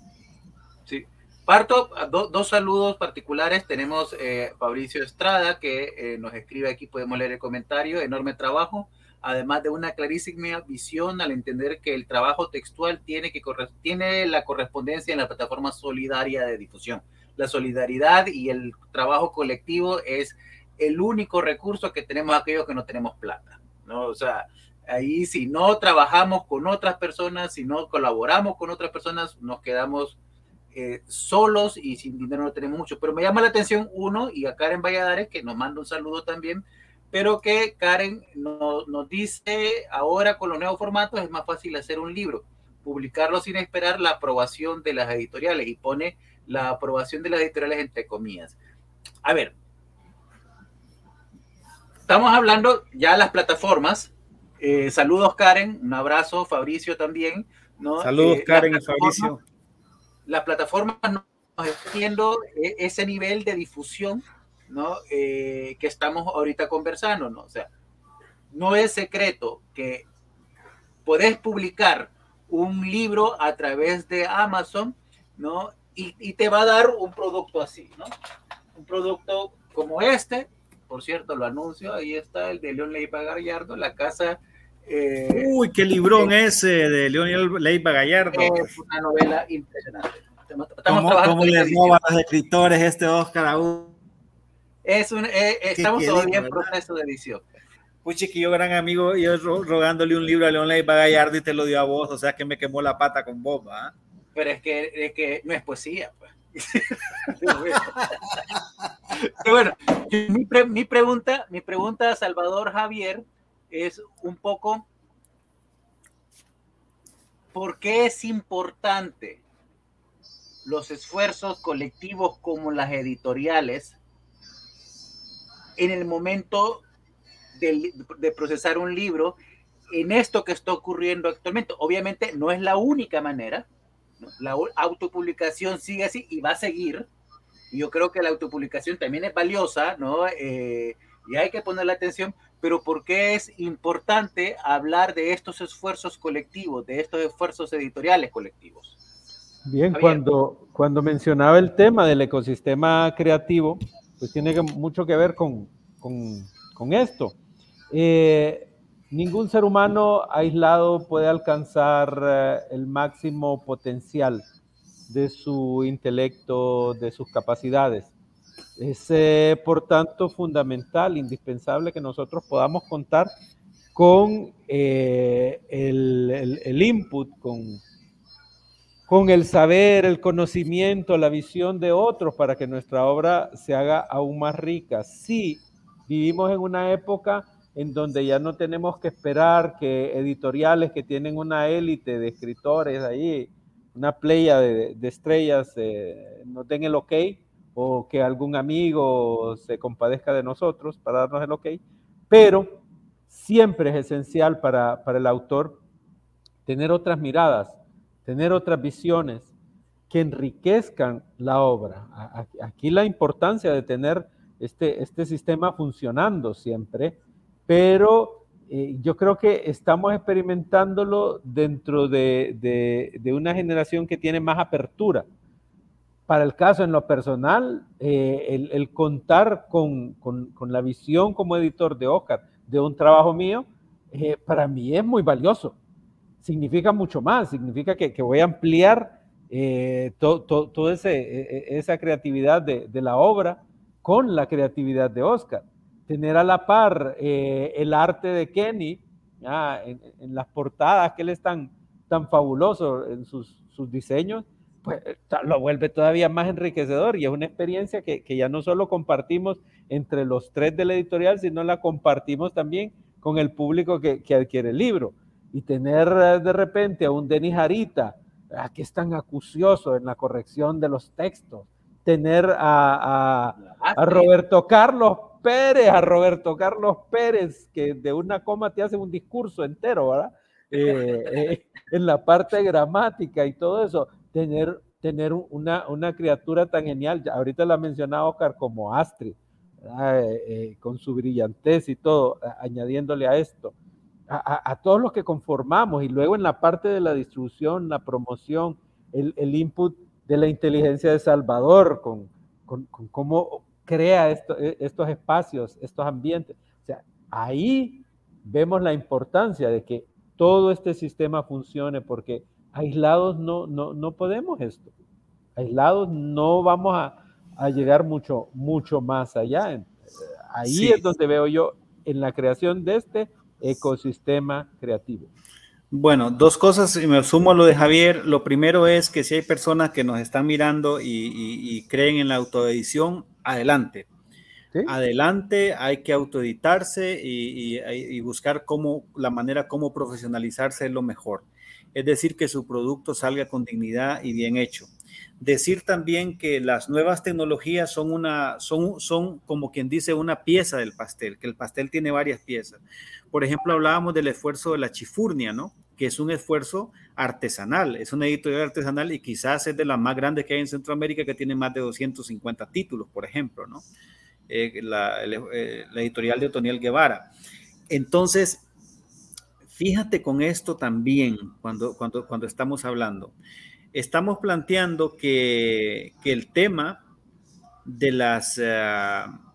Sí. Parto, dos saludos particulares. Tenemos eh, Fabricio Estrada, que eh, nos escribe aquí, podemos leer el comentario, enorme trabajo, además de una clarísima visión al entender que el trabajo textual tiene, que tiene la correspondencia en la plataforma solidaria de difusión. La solidaridad y el trabajo colectivo es el único recurso que tenemos aquellos que no tenemos plata, ¿no? O sea, ahí si no trabajamos con otras personas, si no colaboramos con otras personas, nos quedamos eh, solos y sin dinero no tenemos mucho. Pero me llama la atención uno, y a Karen Valladares, que nos manda un saludo también, pero que Karen nos dice, ahora con los nuevos formatos es más fácil hacer un libro, publicarlo sin esperar la aprobación de las editoriales, y pone la aprobación de las editoriales entre comillas. A ver, estamos hablando ya de las plataformas. Eh, saludos, Karen. Un abrazo, Fabricio también. ¿no? Saludos, eh, Karen y Fabricio. Las plataformas nos están viendo e, ese nivel de difusión ¿no? Eh, que estamos ahorita conversando. ¿no? O sea, no es secreto que podés publicar un libro a través de Amazon, ¿no? Y, y, te va a dar un producto así, ¿no? Un producto como este, por cierto, lo anuncio, ahí está el de León Leiva Gallardo, la casa... Eh, Uy, qué librón ese de León Leiva Gallardo. Es una novela impresionante. ¿Cómo, le roba a los escritores este Oscar aún? Es un, eh, estamos todavía en proceso de edición. Pues chiquillo, gran amigo, yo rogándole un libro a León Leiva Gallardo y te lo dio a vos, o sea que me quemó la pata con ¿ah? Pero es que, es que no es poesía, pues. Bueno, mi, mi, pregunta, mi pregunta a Salvador Javier es un poco, ¿por qué es importante los esfuerzos colectivos como las editoriales en el momento de, procesar un libro en esto que está ocurriendo actualmente. Obviamente no es la única manera, la autopublicación sigue así y va a seguir. Y yo creo que la autopublicación también es valiosa, ¿no? Eh, y hay que ponerle atención, pero ¿por qué es importante hablar de estos esfuerzos colectivos, de estos esfuerzos editoriales colectivos? Bien, cuando, cuando mencionaba el tema del ecosistema creativo, pues tiene mucho que ver con, con, con esto. Eh, ningún ser humano aislado puede alcanzar eh, el máximo potencial de su intelecto, de sus capacidades. Es, eh, por tanto, fundamental, indispensable que nosotros podamos contar con el, el, input, con, con el saber, el conocimiento, la visión de otros para que nuestra obra se haga aún más rica. Sí, vivimos en una época en donde ya no tenemos que esperar que editoriales que tienen una élite de escritores ahí, una playa de, estrellas, eh, nos den el ok o que algún amigo se compadezca de nosotros para darnos el ok, pero siempre es esencial para, para el autor tener otras miradas, tener otras visiones que enriquezcan la obra. Aquí la importancia de tener este, este sistema funcionando siempre, pero eh, yo creo que estamos experimentándolo dentro de, una generación que tiene más apertura. Para el caso en lo personal, eh, el, contar con, la visión como editor de Oscar de un trabajo mío, eh, para mí es muy valioso significa mucho más, significa que, voy a ampliar eh, toda e, e, esa creatividad de, la obra con la creatividad de Oscar. Tener a la par eh, el arte de Kenny en, las portadas, que él es tan, tan fabuloso en sus, diseños, pues lo vuelve todavía más enriquecedor y es una experiencia que, ya no solo compartimos entre los tres de la editorial, sino la compartimos también con el público que, que adquiere el libro. Y tener eh, de repente a un Denis Harita, que es tan acucioso en la corrección de los textos, tener a, Roberto Carlos Pérez, a Roberto Carlos Pérez, que de una coma te hace un discurso entero, ¿verdad? Eh, eh, en la parte gramática y todo eso, tener, tener una, una criatura tan genial, ahorita la mencionaba Oscar como Astrid, con su brillantez y todo, añadiéndole a esto a, todos los que conformamos y luego en la parte de la distribución, la promoción, el, input de la inteligencia de Salvador, con, cómo crea e, estos espacios, estos ambientes. O sea, ahí vemos la importancia de que todo este sistema funcione porque aislados no, no, podemos esto. Aislados no vamos a, llegar mucho, mucho más allá. Ahí es donde veo yo en la creación de este ecosistema creativo? Bueno, dos cosas, y me sumo a lo de Javier. Lo primero es que si hay personas que nos están mirando y, creen en la autoedición, adelante. Adelante, hay que autoeditarse y, y, buscar cómo, la manera como profesionalizarse es lo mejor. Es decir, que su producto salga con dignidad y bien hecho. Decir también que las nuevas tecnologías son una, son, son como quien dice una pieza del pastel, que el pastel tiene varias piezas. Por ejemplo, hablábamos del esfuerzo de la chifurnia, ¿no? Que es un esfuerzo artesanal, es una editorial artesanal y quizás es de las más grandes que hay en Centroamérica, que tiene más de 250 títulos, por ejemplo, ¿no? Eh, la, eh, la, editorial de Otoniel Guevara. Entonces, fíjate con esto también cuando, cuando, cuando estamos hablando. Estamos planteando que, que el tema de las... Uh,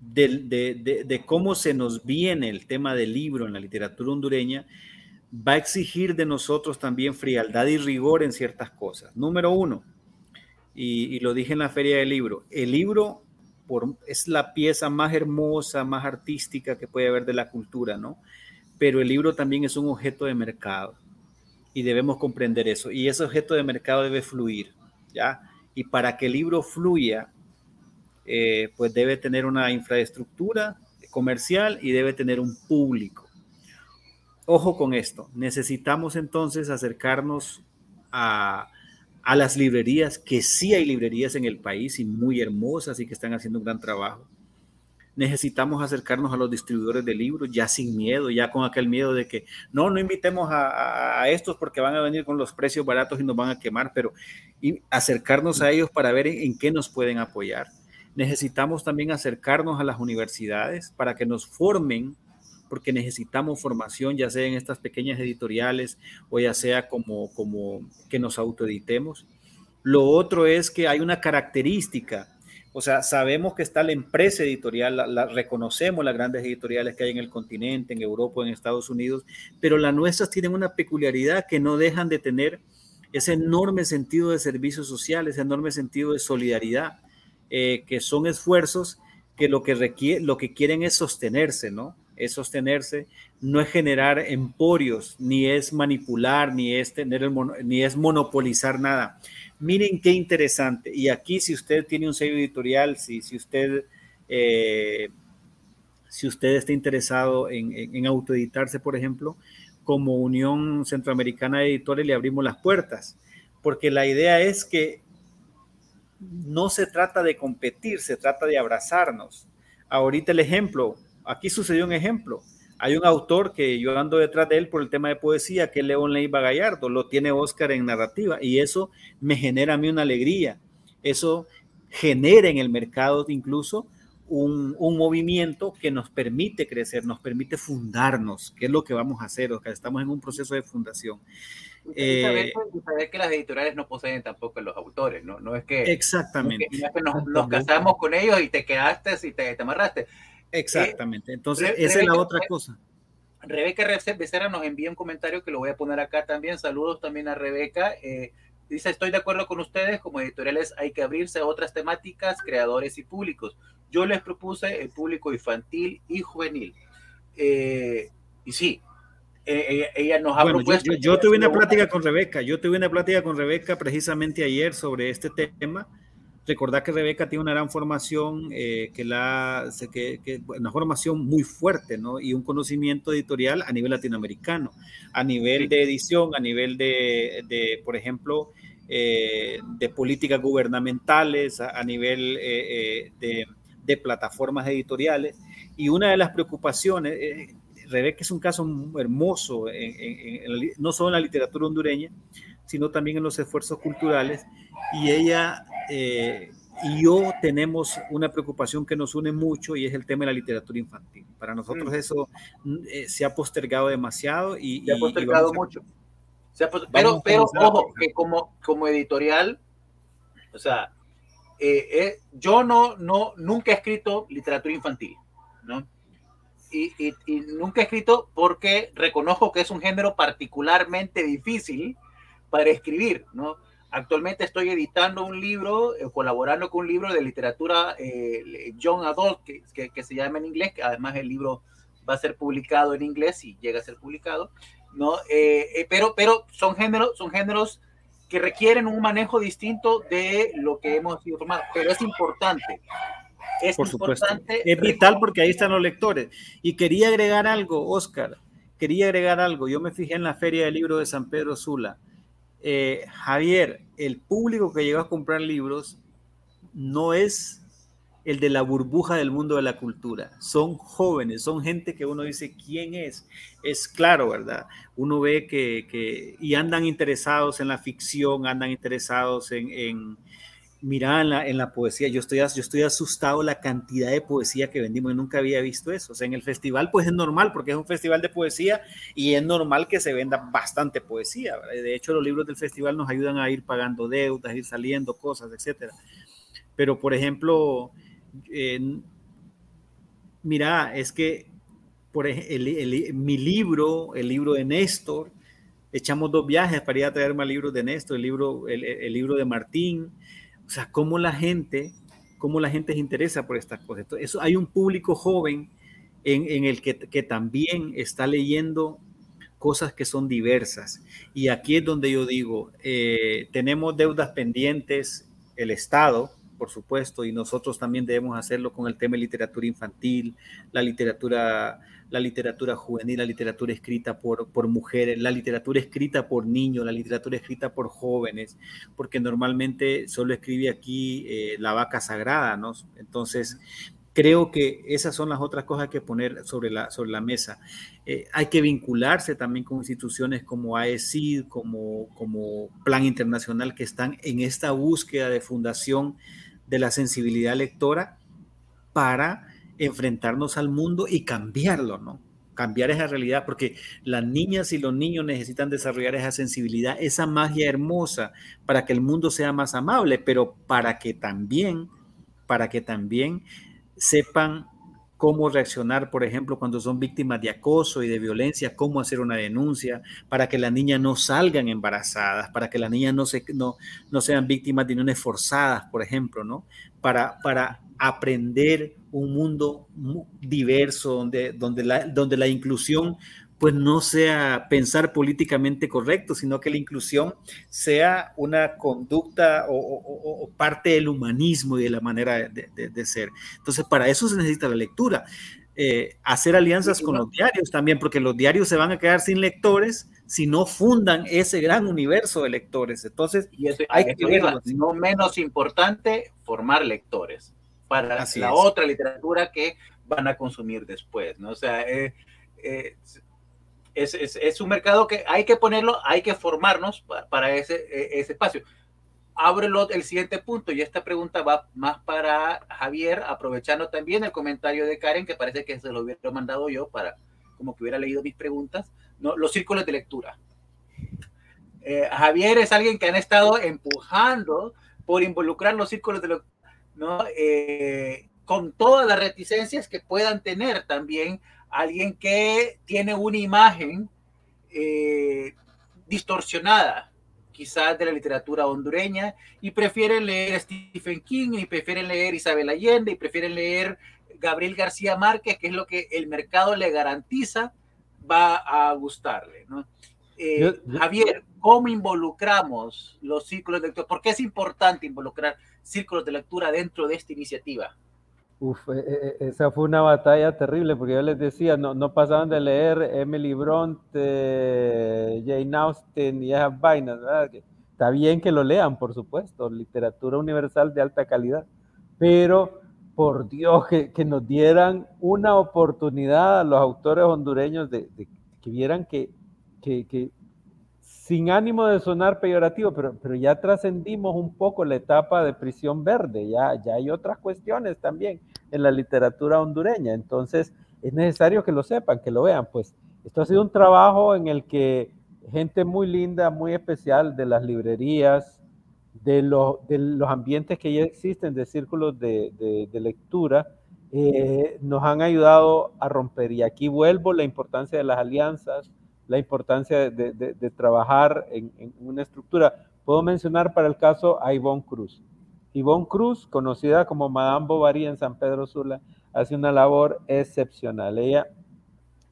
de, cómo se nos viene el tema del libro en la literatura hondureña, va a exigir de nosotros también frialdad y rigor en ciertas cosas. Número uno, y, lo dije en la feria del libro, el libro por, es la pieza más hermosa, más artística que puede haber de la cultura, ¿no? Pero el libro también es un objeto de mercado y debemos comprender eso. Y ese objeto de mercado debe fluir, ¿ya? Y para que el libro fluya, eh, pues debe tener una infraestructura comercial y debe tener un público. Ojo con esto, necesitamos entonces acercarnos a, a las librerías, que sí hay librerías en el país y muy hermosas y que están haciendo un gran trabajo. Necesitamos acercarnos a los distribuidores de libros ya sin miedo, ya con aquel miedo de que no, no invitemos a, estos porque van a venir con los precios baratos y nos van a quemar, pero acercarnos a ellos para ver en qué nos pueden apoyar. Necesitamos también acercarnos a las universidades para que nos formen porque necesitamos formación, ya sea en estas pequeñas editoriales o ya sea como, como que nos autoeditemos. Lo otro es que hay una característica, o sea, sabemos que está la empresa editorial, la, reconocemos las grandes editoriales que hay en el continente, en Europa, en Estados Unidos, pero las nuestras tienen una peculiaridad que no dejan de tener ese enorme sentido de servicio social, ese enorme sentido de solidaridad, eh, que son esfuerzos que lo que, requiere, lo que quieren es sostenerse, ¿no? Es sostenerse, no es generar emporios, ni es manipular, ni es tener el ni es monopolizar nada. Miren qué interesante. Y aquí, si usted tiene un sello editorial, si, si usted eh, si usted está interesado en, en, autoeditarse, por ejemplo, como Unión Centroamericana de Editores le abrimos las puertas, porque la idea es que no se trata de competir, se trata de abrazarnos. Ahorita el ejemplo, aquí sucedió un ejemplo. Hay un autor que yo ando detrás de él por el tema de poesía, que es León Leiva Gallardo, lo tiene Oscar en narrativa y eso me genera a mí una alegría. Eso genera en el mercado incluso un, movimiento que nos permite crecer, nos permite fundarnos, que es lo que vamos a hacer, Oscar. Estamos en un proceso de fundación. Eh, que las editoriales no poseen tampoco los autores, ¿no? No es que, exactamente. nos, casamos con ellos y te quedaste y te, te amarraste. Exactamente. Entonces, esa es la otra cosa. Rebeca Becerra nos envía un comentario que lo voy a poner acá también. Saludos también a Rebeca. Eh, dice, estoy de acuerdo con ustedes, como editoriales hay que abrirse a otras temáticas, creadores y públicos. Yo les propuse el público infantil y juvenil. Eh, y sí, eh, ella, nos ha propuesto... Yo, yo tuve una plática con Rebeca, yo tuve una plática con Rebeca precisamente ayer sobre este tema Recordar que Rebeca tiene una gran formación, eh, que la, que, que, una formación muy fuerte, ¿no? Y un conocimiento editorial a nivel latinoamericano, a nivel de edición, a nivel de, de por ejemplo, eh, de políticas gubernamentales, a, nivel eh, de, de, plataformas editoriales. Y una de las preocupaciones, Rebeca es un caso hermoso, no solo en la literatura hondureña, sino también en los esfuerzos culturales. Y ella eh, y yo tenemos una preocupación que nos une mucho y es el tema de la literatura infantil. Para nosotros mm. eso eh, se ha postergado demasiado y... Se ha postergado mucho. pero, pero ojo, que como, como editorial, o sea, eh, yo no, no, nunca he escrito literatura infantil, ¿no? Y, y, y, nunca he escrito porque reconozco que es un género particularmente difícil para escribir, ¿no? Actualmente estoy editando un libro, eh, colaborando con un libro de literatura eh, John Adult, que, que, se llama en inglés, que además el libro va a ser publicado en inglés y llega a ser publicado, ¿no? Eh, pero, pero son géneros, son géneros que requieren un manejo distinto de lo que hemos sido formado, pero es importante. Es Por importante. Supuesto. Es vital porque ahí están los lectores. Y quería agregar algo, Oscar, quería agregar algo. Yo me fijé en la Feria del Libro de San Pedro Sula eh, Javier, el público que llega a comprar libros no es el de la burbuja del mundo de la cultura. Son jóvenes, son gente que uno dice, ¿quién es? Es claro, ¿verdad? Uno ve que, y andan interesados en la ficción, andan interesados en, mira en la, poesía, yo estoy, yo estoy asustado la cantidad de poesía que vendimos, y nunca había visto eso. O sea, en el festival pues es normal porque es un festival de poesía y es normal que se venda bastante poesía. De hecho, los libros del festival nos ayudan a ir pagando deudas, ir saliendo cosas, etc. Pero, por ejemplo, mira, es que por mi libro, el libro de Néstor, echamos dos viajes para ir a traer más libros de Néstor, el libro, el, libro de Martín, o sea, cómo la gente, cómo la gente se interesa por estas cosas. eso, hay un público joven en, el que, que, también está leyendo cosas que son diversas. Y aquí es donde yo digo, eh, tenemos deudas pendientes, el Estado, por supuesto, y nosotros también debemos hacerlo con el tema de literatura infantil, la literatura, la literatura juvenil, la literatura escrita por, por mujeres, la literatura escrita por niños, la literatura escrita por jóvenes, porque normalmente solo escribe aquí eh, la vaca sagrada, ¿no? Entonces, creo que esas son las otras cosas que poner sobre la, sobre la mesa. Eh, hay que vincularse también con instituciones como AECID, como, como Plan Internacional, que están en esta búsqueda de fundación de la sensibilidad lectora para enfrentarnos al mundo y cambiarlo, ¿no? Cambiar esa realidad, porque las niñas y los niños necesitan desarrollar esa sensibilidad, esa magia hermosa para que el mundo sea más amable, pero para que también, para que también sepan cómo reaccionar, por ejemplo, cuando son víctimas de acoso y de violencia, cómo hacer una denuncia, para que las niñas no salgan embarazadas, para que las niñas no, se, no, no sean víctimas de uniones forzadas, por ejemplo, ¿no? Para, para aprender un mundo diverso, donde, donde, la, donde la inclusión pues no sea pensar políticamente correcto, sino que la inclusión sea una conducta o, parte del humanismo y de la manera de, ser. Entonces, para eso se necesita la lectura. Eh, hacer alianzas con los diarios también, porque los diarios se van a quedar sin lectores si no fundan ese gran universo de lectores. Entonces, y hay que no menos importante, formar lectores para la otra literatura que van a consumir después, ¿no? O sea, eh, eh, es, es, es, un mercado que hay que ponerlo, hay que formarnos para, ese, e, ese espacio. Ábrelo el siguiente punto y esta pregunta va más para Javier, aprovechando también el comentario de Karen, que parece que se lo hubiera mandado yo para como que hubiera leído mis preguntas, ¿no? los círculos de lectura. Eh, Javier es alguien que han estado empujando por involucrar los círculos de lectura, ¿no? Eh, con todas las reticencias que puedan tener también alguien que tiene una imagen eh, distorsionada, quizás de la literatura hondureña, y prefieren leer Stephen King, y prefieren leer Isabel Allende, y prefieren leer Gabriel García Márquez, que es lo que el mercado le garantiza va a gustarle. Eh, Javier, ¿cómo involucramos los círculos de lectura? ¿Por qué es importante involucrar círculos de lectura dentro de esta iniciativa? Uf, e, e, e, esa fue una batalla terrible porque yo les decía, no, no pasaban de leer Emily Bronte, Jane Austen y esas vainas, ¿verdad? está bien que lo lean, por supuesto, literatura universal de alta calidad, pero por Dios, que, que nos dieran una oportunidad a los autores hondureños de, que vieran que, que, que sin ánimo de sonar peyorativo, pero, pero ya trascendimos un poco la etapa de prisión verde, ya, ya hay otras cuestiones también en la literatura hondureña, entonces es necesario que lo sepan, que lo vean, pues esto ha sido un trabajo en el que gente muy linda, muy especial de las librerías, de, de los ambientes que ya existen, de círculos de, de, lectura, eh, nos han ayudado a romper. Y aquí vuelvo la importancia de las alianzas, la importancia de, trabajar en, una estructura. Puedo mencionar para el caso a Ivonne Cruz. Ivonne Cruz, conocida como Madame Bovary en San Pedro Sula, hace una labor excepcional. Ella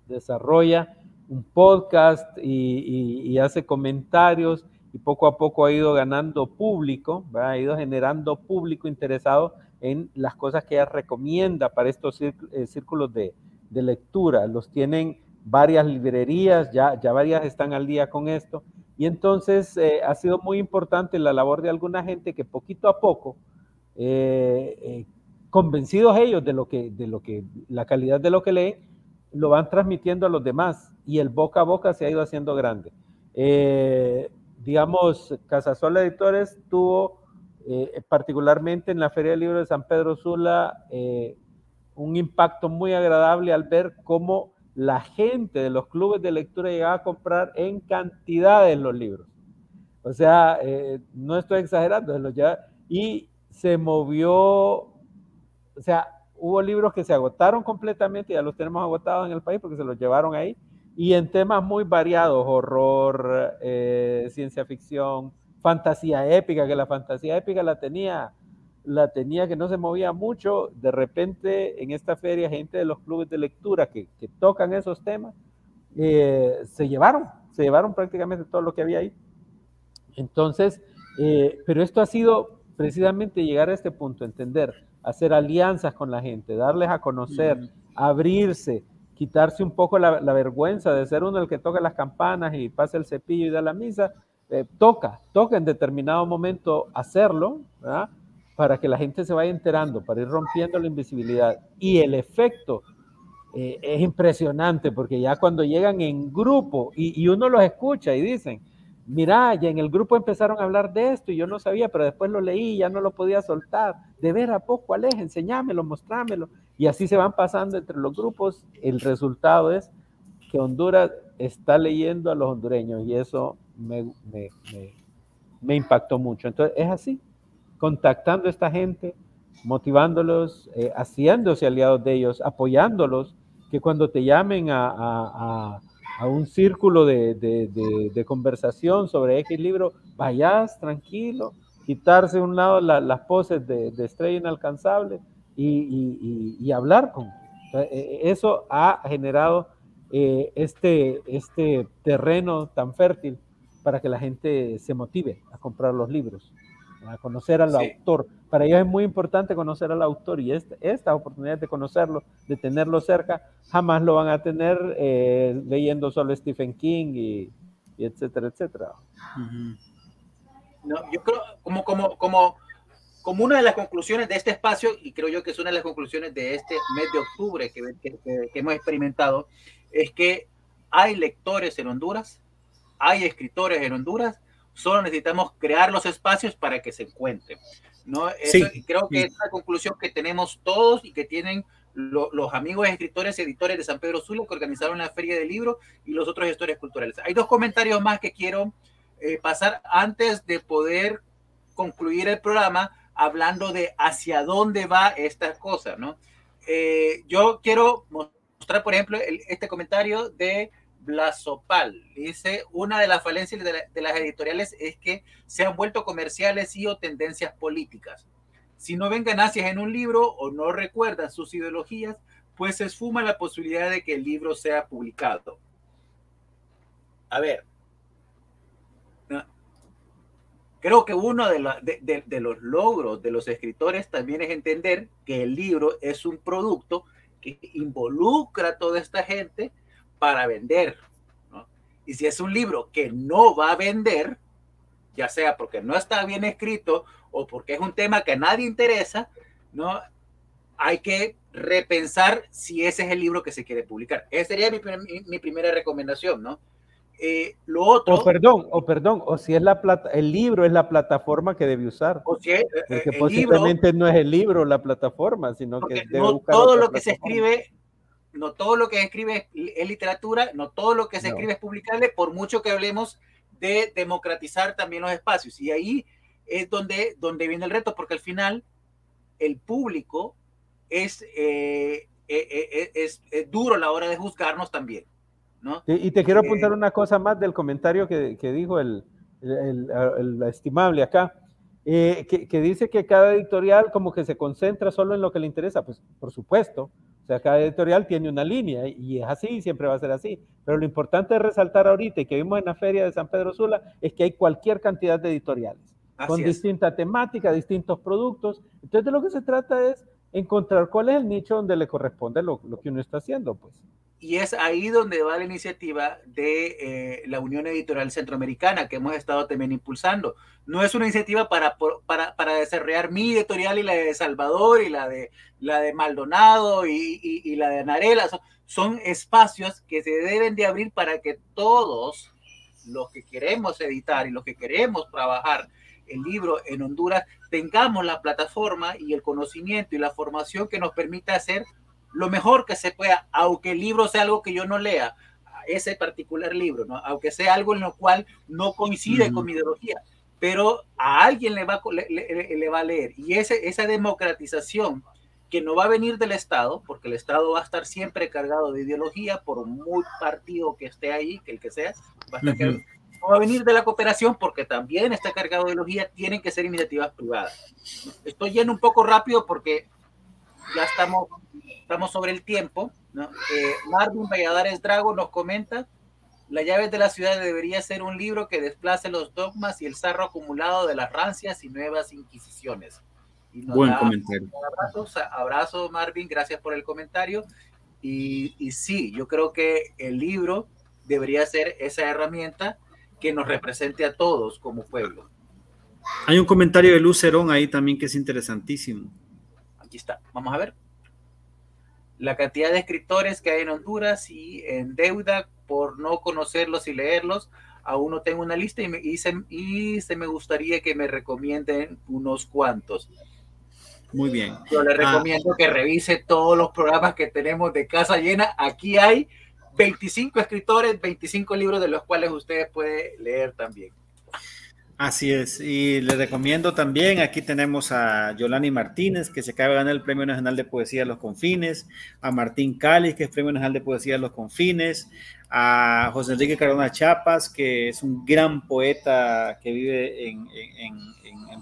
desarrolla un podcast y, hace comentarios y poco a poco ha ido ganando público, ha ido generando público interesado en las cosas que ella recomienda para estos eh, círculos de, de lectura. Los tienen varias librerías, ya, ya varias están al día con esto. Y entonces eh, ha sido muy importante la labor de alguna gente que poquito a poco, eh, eh, convencidos ellos de lo, que, de lo que, la calidad de lo que leen, lo van transmitiendo a los demás y el boca a boca se ha ido haciendo grande. digamos, Casasola Editores tuvo particularmente en la Feria del Libro de San Pedro Sula un impacto muy agradable al ver cómo la gente de los clubes de lectura llegaba a comprar en cantidades los libros. O sea, eh, no estoy exagerando, ya, y se movió, o sea, hubo libros que se agotaron completamente, ya los tenemos agotados en el país porque se los llevaron ahí, y en temas muy variados, horror, eh, ciencia ficción, fantasía épica, que la fantasía épica la tenía, la tenía que no se movía mucho, de repente en esta feria gente de los clubes de lectura que, que tocan esos temas, eh, se llevaron, se llevaron prácticamente todo lo que había ahí. Entonces, eh, pero esto ha sido precisamente llegar a este punto, entender, hacer alianzas con la gente, darles a conocer, abrirse, quitarse un poco la, vergüenza de ser uno el que toca las campanas y pasa el cepillo y da la misa. Eh, toca, toca en determinado momento hacerlo, Para que la gente se vaya enterando, para ir rompiendo la invisibilidad. Y el efecto eh, es impresionante, porque ya cuando llegan en grupo y, uno los escucha y dicen, mira, ya en el grupo empezaron a hablar de esto y yo no sabía, pero después lo leí ya no lo podía soltar. De ver a poco cuál es, enseñámelo, mostrámelo. Y así se van pasando entre los grupos. El resultado es que Honduras está leyendo a los hondureños y eso me, me, impactó mucho. Entonces, es así, contactando a esta gente, motivándolos, eh, haciéndose aliados de ellos, apoyándolos, que cuando te llamen a a un círculo de, de, de, conversación sobre X libro, vayas tranquilo, quitarse a un lado las poses de, estrella inalcanzable y, y, y, hablar con. E, e, eso ha generado eh, este, este terreno tan fértil para que la gente se motive a comprar los libros a conocer al autor. Para ellos es muy importante conocer al autor y esta, esta oportunidad de conocerlo, de tenerlo cerca, jamás lo van a tener eh, leyendo solo Stephen King y, etcétera, etcétera. no, yo creo, como, como, como, como una de las conclusiones de este espacio, y creo yo que es una de las conclusiones de este mes de octubre que, que, que hemos experimentado, es que hay lectores en Honduras, hay escritores en Honduras, solo necesitamos crear los espacios para que se encuentren. ¿no? creo que es la conclusión que tenemos todos y que tienen los amigos escritores y editores de San Pedro Sula que organizaron la Feria del Libro y los otros gestores culturales. Hay dos comentarios más que quiero eh, pasar antes de poder concluir el programa hablando de hacia dónde va esta cosa. ¿no? Eh, yo quiero mostrar, por ejemplo, este comentario de Blasopal. Dice, una de las falencias de, las editoriales es que se han vuelto comerciales y o tendencias políticas. Si no ven ganancias en un libro o no recuerdan sus ideologías, pues se esfuma la posibilidad de que el libro sea publicado. A ver, creo que uno de, de, los logros de los escritores también es entender que el libro es un producto que involucra a toda esta gente para vender. ¿no? Y si es un libro que no va a vender, ya sea porque no está bien escrito o porque es un tema que a nadie interesa, ¿no? hay que repensar si ese es el libro que se quiere publicar. Esa sería mi, mi, primera recomendación, ¿no? Eh, lo otro. O perdón, o perdón, o si es la plata, el libro es la plataforma que debe usar. O si es, porque posiblemente no es el libro la plataforma, sino que debe no todo lo que se escribe no todo lo que escribe es literatura, no todo lo que se escribe es publicable, por mucho que hablemos de democratizar también los espacios. Y ahí es donde, donde viene el reto, porque al final el público es, eh, eh, eh, es, es, duro a la hora de juzgarnos también. ¿no? Y, te quiero apuntar una cosa más del comentario que, que dijo el, el, el, estimable acá. que, que, dice que cada editorial como que se concentra solo en lo que le interesa, pues por supuesto, o sea, cada editorial tiene una línea y es así, siempre va a ser así. Pero lo importante de resaltar ahorita y que vimos en la feria de San Pedro Sula es que hay cualquier cantidad de editoriales con distinta temática, distintos productos. Entonces de lo que se trata es encontrar cuál es el nicho donde le corresponde lo, lo que uno está haciendo, pues. Y es ahí donde va la iniciativa de eh, la Unión Editorial Centroamericana que hemos estado también impulsando. No es una iniciativa para, para, para desarrollar mi editorial y la de Salvador y la de, la de Maldonado y, y, la de Narela. Son, son espacios que se deben de abrir para que todos los que queremos editar y los que queremos trabajar el libro en Honduras tengamos la plataforma y el conocimiento y la formación que nos permita hacer lo mejor que se pueda, aunque el libro sea algo que yo no lea, ese particular libro, ¿no? aunque sea algo en lo cual no coincide con mi ideología, pero a alguien le va, le, le, va a leer. Y ese, esa democratización que no va a venir del Estado, porque el Estado va a estar siempre cargado de ideología, por muy partido que esté ahí, que el que sea, va a estar no va a venir de la cooperación porque también está cargado de ideología, tienen que ser iniciativas privadas. Estoy yendo un poco rápido porque ya estamos, estamos sobre el tiempo. ¿no? Eh, Marvin Valladares Drago nos comenta, La llaves de la ciudad debería ser un libro que desplace los dogmas y el sarro acumulado de las rancias y nuevas inquisiciones. Buen comentario. Abrazo, abrazo, Marvin, gracias por el comentario. Y, y sí, yo creo que el libro debería ser esa herramienta que nos represente a todos como pueblo. Hay un comentario de Lucerón ahí también que es interesantísimo. Aquí está, vamos a ver. La cantidad de escritores que hay en Honduras y en deuda por no conocerlos y leerlos, aún no tengo una lista y, me, y, se, y se me gustaría que me recomienden unos cuantos. Muy bien. Yo le ah. recomiendo ah. que revise todos los programas que tenemos de Casa Llena. Aquí hay 25 escritores, 25 libros de los cuales ustedes pueden leer también. Así es, y les recomiendo también, aquí tenemos a Yolani Martínez, que se acaba de ganar el Premio Nacional de Poesía de los Confines, a Martín Cali, que es Premio Nacional de Poesía de los Confines, a José Enrique Carona Chapas, que es un gran poeta que vive en,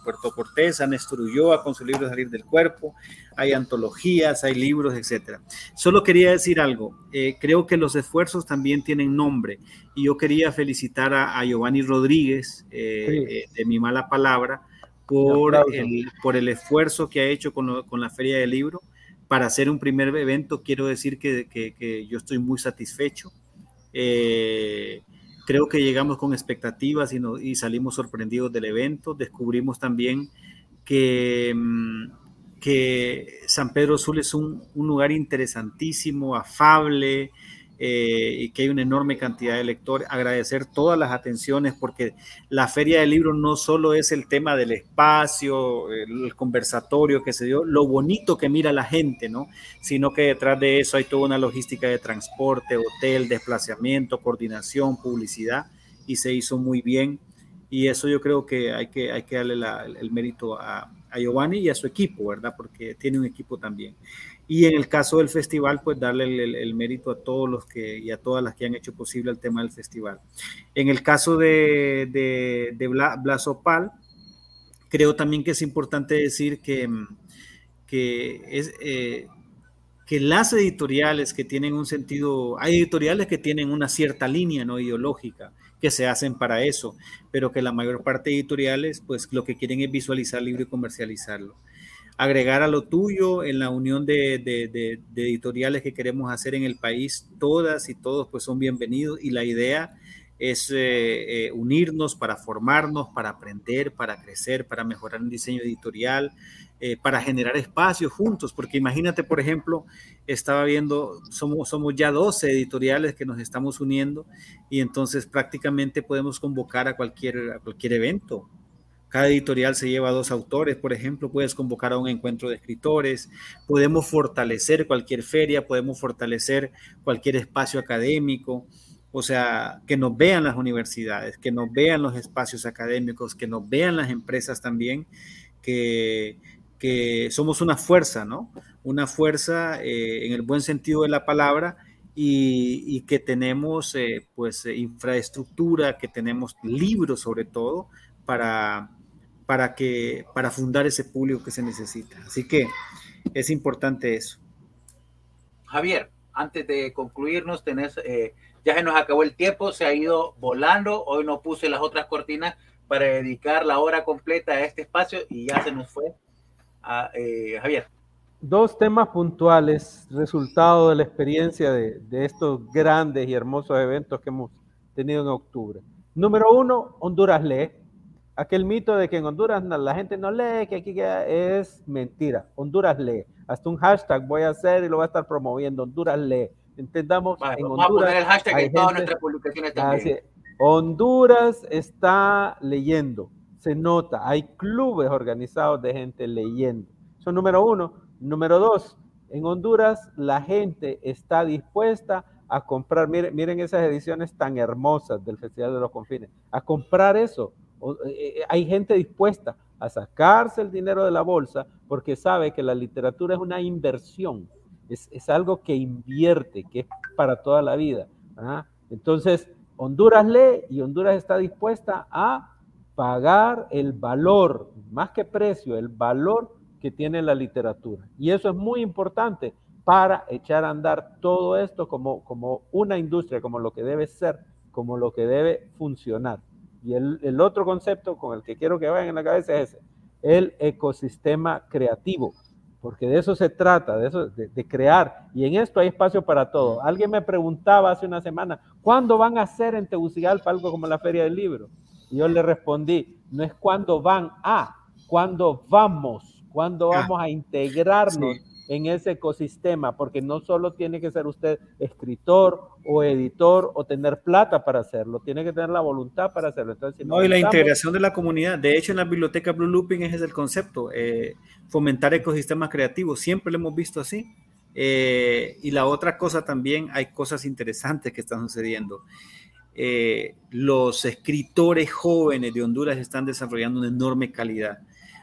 Puerto Cortés, a Néstor Ulloa con su libro Salir del Cuerpo, hay antologías, hay libros, etc. Solo quería decir algo, eh, creo que los esfuerzos también tienen nombre y yo quería felicitar a, Giovanni Rodríguez eh, eh, de Mi Mala Palabra por el, por el esfuerzo que ha hecho con, con, la Feria del Libro. Para hacer un primer evento, quiero decir que, que, que yo estoy muy satisfecho. Eh, creo que llegamos con expectativas y, salimos sorprendidos del evento. Descubrimos también que, mm, que San Pedro Sul es un, un lugar interesantísimo, afable, eh, y que hay una enorme cantidad de lectores. Agradecer todas las atenciones porque la feria del libro no solo es el tema del espacio, el conversatorio que se dio, lo bonito que mira la gente, ¿no? Sino que detrás de eso hay toda una logística de transporte, hotel, desplazamiento, coordinación, publicidad y se hizo muy bien. Y eso yo creo que hay que, hay que darle el mérito a, a Giovanni y a su equipo, ¿verdad? Porque tiene un equipo también. Y en el caso del festival, pues darle el, mérito a todos los que y a todas las que han hecho posible el tema del festival. En el caso de, de, de Blasopal, creo también que es importante decir que, que, es, eh, que las editoriales que tienen un sentido, hay editoriales que tienen una cierta línea no ideológica que se hacen para eso, pero que la mayor parte de editoriales, pues lo que quieren es visualizar el libro y comercializarlo agregar a lo tuyo en la unión de, editoriales que queremos hacer en el país. Todas y todos pues son bienvenidos y la idea es eh, eh, unirnos para formarnos, para aprender, para crecer, para mejorar el diseño editorial, eh, para generar espacios juntos, porque imagínate, por ejemplo, estaba viendo, somos, somos ya 12 editoriales que nos estamos uniendo y entonces prácticamente podemos convocar a cualquier, a cualquier evento, cada editorial se lleva dos autores, por ejemplo, puedes convocar a un encuentro de escritores, podemos fortalecer cualquier feria, podemos fortalecer cualquier espacio académico, o sea, que nos vean las universidades, que nos vean los espacios académicos, que nos vean las empresas también, que, somos una fuerza, ¿no? Una fuerza eh, en el buen sentido de la palabra y, que tenemos eh, pues infraestructura, que tenemos libros sobre todo para para, que, para fundar ese público que se necesita. Así que es importante eso. Javier, antes de concluirnos, tenés, eh, ya se nos acabó el tiempo, se ha ido volando, hoy no puse las otras cortinas para dedicar la hora completa a este espacio y ya se nos fue. A, eh, Javier. Dos temas puntuales, resultado de la experiencia de, de estos grandes y hermosos eventos que hemos tenido en octubre. Número uno, Honduras lee aquel mito de que en Honduras la gente no lee, que aquí es mentira. Honduras lee. Hasta un hashtag voy a hacer y lo voy a estar promoviendo. Honduras lee. Entendamos, en Honduras. a poner el hashtag en todas nuestras publicaciones también. Honduras está leyendo. Se nota. Hay clubes organizados de gente leyendo. Eso número uno. Número dos, en Honduras la gente está dispuesta a comprar, miren, miren esas ediciones tan hermosas del Festival de los Confines, a comprar eso hay gente dispuesta a sacarse el dinero de la bolsa porque sabe que la literatura es una inversión, es, algo que invierte, que es para toda la vida. Entonces, Honduras lee y Honduras está dispuesta a pagar el valor, más que precio, el valor que tiene la literatura. Y eso es muy importante para echar a andar todo esto como, como una industria, como lo que debe ser, como lo que debe funcionar. Y el, otro concepto con el que quiero que vayan en la cabeza es ese, el ecosistema creativo, porque de eso se trata, de, eso, de, crear. Y en esto hay espacio para todo. Alguien me preguntaba hace una semana, ¿cuándo van a hacer en Tegucigalpa algo como la Feria del Libro? Y yo le respondí, no es cuándo van a, cuándo vamos, cuándo ah, vamos a integrarnos en ese ecosistema, porque no solo tiene que ser usted escritor o editor o tener plata para hacerlo, tiene que tener la voluntad para hacerlo. Entonces, no, y la integración de la comunidad. De hecho, en la biblioteca Blue Looping ese es el concepto, eh, fomentar ecosistemas creativos. Siempre lo hemos visto así. Eh, y la otra cosa también, hay cosas interesantes que están sucediendo. Eh, los escritores jóvenes de Honduras están desarrollando una enorme calidad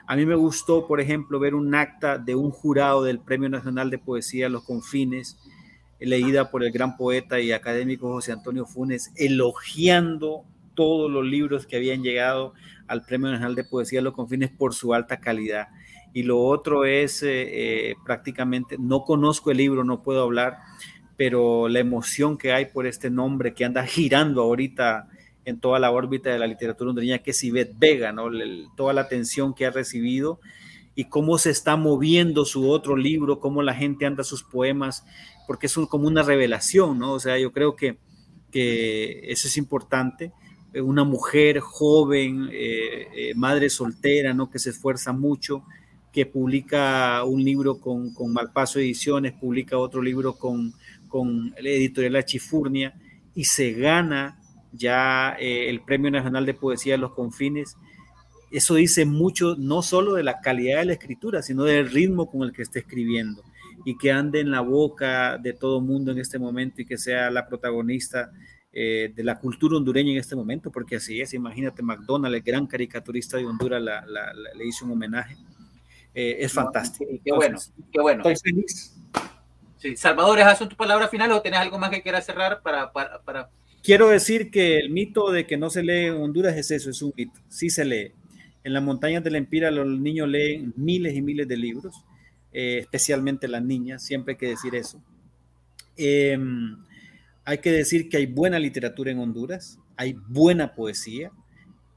a mí me gustó, por ejemplo, ver un acta de un jurado del Premio Nacional de Poesía Los Confines, leída por el gran poeta y académico José Antonio Funes, elogiando todos los libros que habían llegado al Premio Nacional de Poesía Los Confines por su alta calidad. Y lo otro es eh, eh, prácticamente, no conozco el libro, no puedo hablar, pero la emoción que hay por este nombre que anda girando ahorita en toda la órbita de la literatura hondureña, que es Ivette Vega, ¿no? toda la atención que ha recibido y cómo se está moviendo su otro libro, cómo la gente anda sus poemas, porque es como una revelación, ¿no? O sea, yo creo que, que eso es importante. Una mujer joven, eh, eh, madre soltera, ¿no? Que se esfuerza mucho, que publica un libro con, con Malpaso Ediciones, publica otro libro con, con la editorial La Chifurnia y se gana ya eh, el Premio Nacional de Poesía de los Confines. Eso dice mucho no solo de la calidad de la escritura, sino del ritmo con el que está escribiendo y que ande en la boca de todo mundo en este momento y que sea la protagonista eh, de la cultura hondureña en este momento, porque así es, imagínate, McDonald, el gran caricaturista de Honduras, le hizo un homenaje. Eh, es fantástico. qué bueno, qué bueno. Estoy feliz. Sí. Salvador, ¿es tu palabra final o tienes algo más que quieras cerrar para, para, para Quiero decir que el mito de que no se lee en Honduras es eso, es un mito. Sí se lee. En las montañas de la Empira los niños leen miles y miles de libros, eh, especialmente las niñas, siempre hay que decir eso. Em, hay que decir que hay buena literatura en Honduras, hay buena poesía.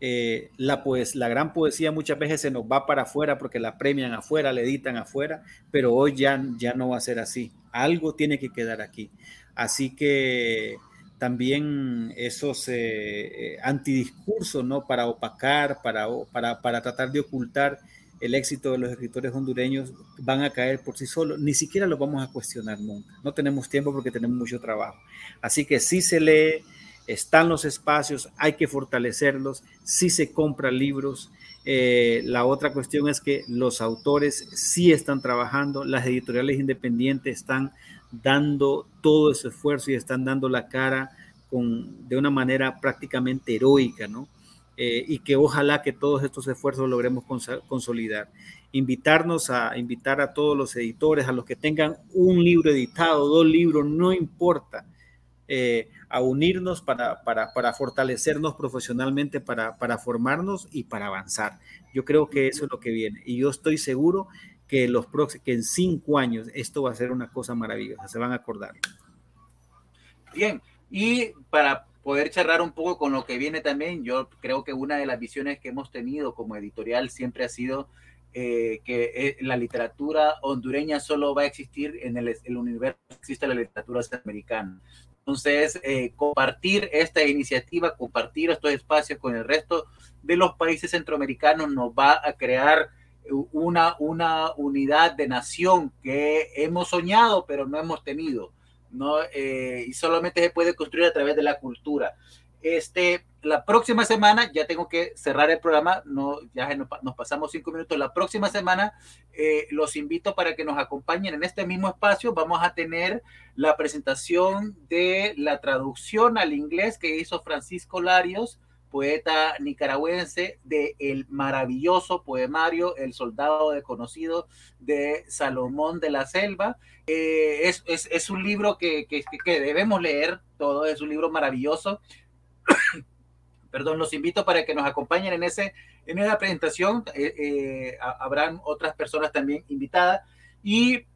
Eh, la, pues, la gran poesía muchas veces se nos va para afuera porque la premian afuera, la editan afuera, pero hoy ya, ya no va a ser así. Algo tiene que quedar aquí. Así que también esos eh, eh, antidiscursos, ¿no? Para opacar, para, para, para, tratar de ocultar el éxito de los escritores hondureños, van a caer por sí solos. Ni siquiera los vamos a cuestionar nunca. No tenemos tiempo porque tenemos mucho trabajo. Así que sí se lee, están los espacios, hay que fortalecerlos, sí se compran libros. Eh, la otra cuestión es que los autores sí están trabajando, las editoriales independientes están dando todo ese esfuerzo y están dando la cara con, de una manera prácticamente heroica, ¿no? Eh, y que ojalá que todos estos esfuerzos logremos consolidar. Invitarnos a invitar a todos los editores, a los que tengan un libro editado, dos libros, no importa, eh, a unirnos para, para, para, fortalecernos profesionalmente, para, para formarnos y para avanzar. Yo creo que eso es lo que viene. Y yo estoy seguro que, los que en cinco años esto va a ser una cosa maravillosa, se van a acordar. Bien, y para poder charlar un poco con lo que viene también, yo creo que una de las visiones que hemos tenido como editorial siempre ha sido eh, que eh, la literatura hondureña solo va a existir en el, el universo existe la literatura americana. Entonces, eh, compartir esta iniciativa, compartir estos espacios con el resto de los países centroamericanos nos va a crear una, una unidad de nación que hemos soñado, pero no hemos tenido, ¿no? Eh, y solamente se puede construir a través de la cultura. Este, la próxima semana, ya tengo que cerrar el programa, no, ya nos pasamos cinco minutos. La próxima semana eh, los invito para que nos acompañen en este mismo espacio. Vamos a tener la presentación de la traducción al inglés que hizo Francisco Larios poeta nicaragüense de el maravilloso poemario El soldado desconocido de Salomón de la Selva. Eh, es, es, es, un libro que, que, que, debemos leer, todo es un libro maravilloso. Perdón, los invito para que nos acompañen en, ese, en esa presentación. Eh, eh, habrán otras personas también invitadas. Y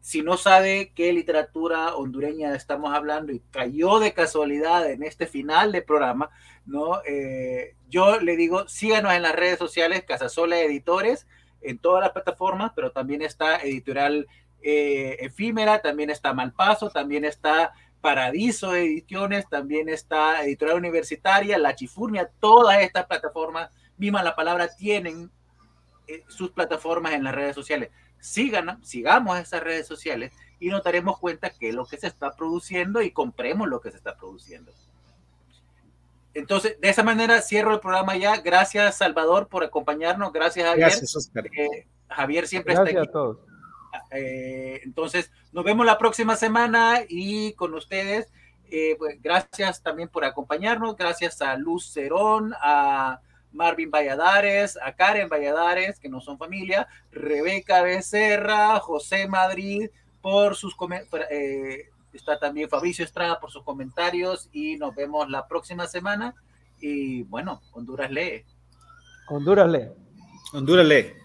si no sabe qué literatura hondureña estamos hablando y cayó de casualidad en este final de programa, ¿no? Eh, yo le digo, síganos en las redes sociales, Casasola Editores, en todas las plataformas, pero también está Editorial eh, Efímera, también está Malpaso, también está Paradiso Ediciones, también está Editorial Universitaria, La Chifurnia, todas estas plataformas, misma la palabra, tienen eh, sus plataformas en las redes sociales sigan, sigamos esas redes sociales y nos daremos cuenta que es lo que se está produciendo y compremos lo que se está produciendo. Entonces, de esa manera cierro el programa ya. Gracias, Salvador, por acompañarnos. Gracias, Javier. Gracias, Oscar. Eh, Javier siempre está aquí. A todos. Eh, entonces, nos vemos la próxima semana y con ustedes. Eh, pues, gracias también por acompañarnos. Gracias a Luz Cerón, a Marvin Valladares, a Karen Valladares, que no son familia, Rebeca Becerra, José Madrid, por sus eh, está también Fabricio Estrada por sus comentarios y nos vemos la próxima semana. Y bueno, Honduras lee. Honduras lee. Honduras lee.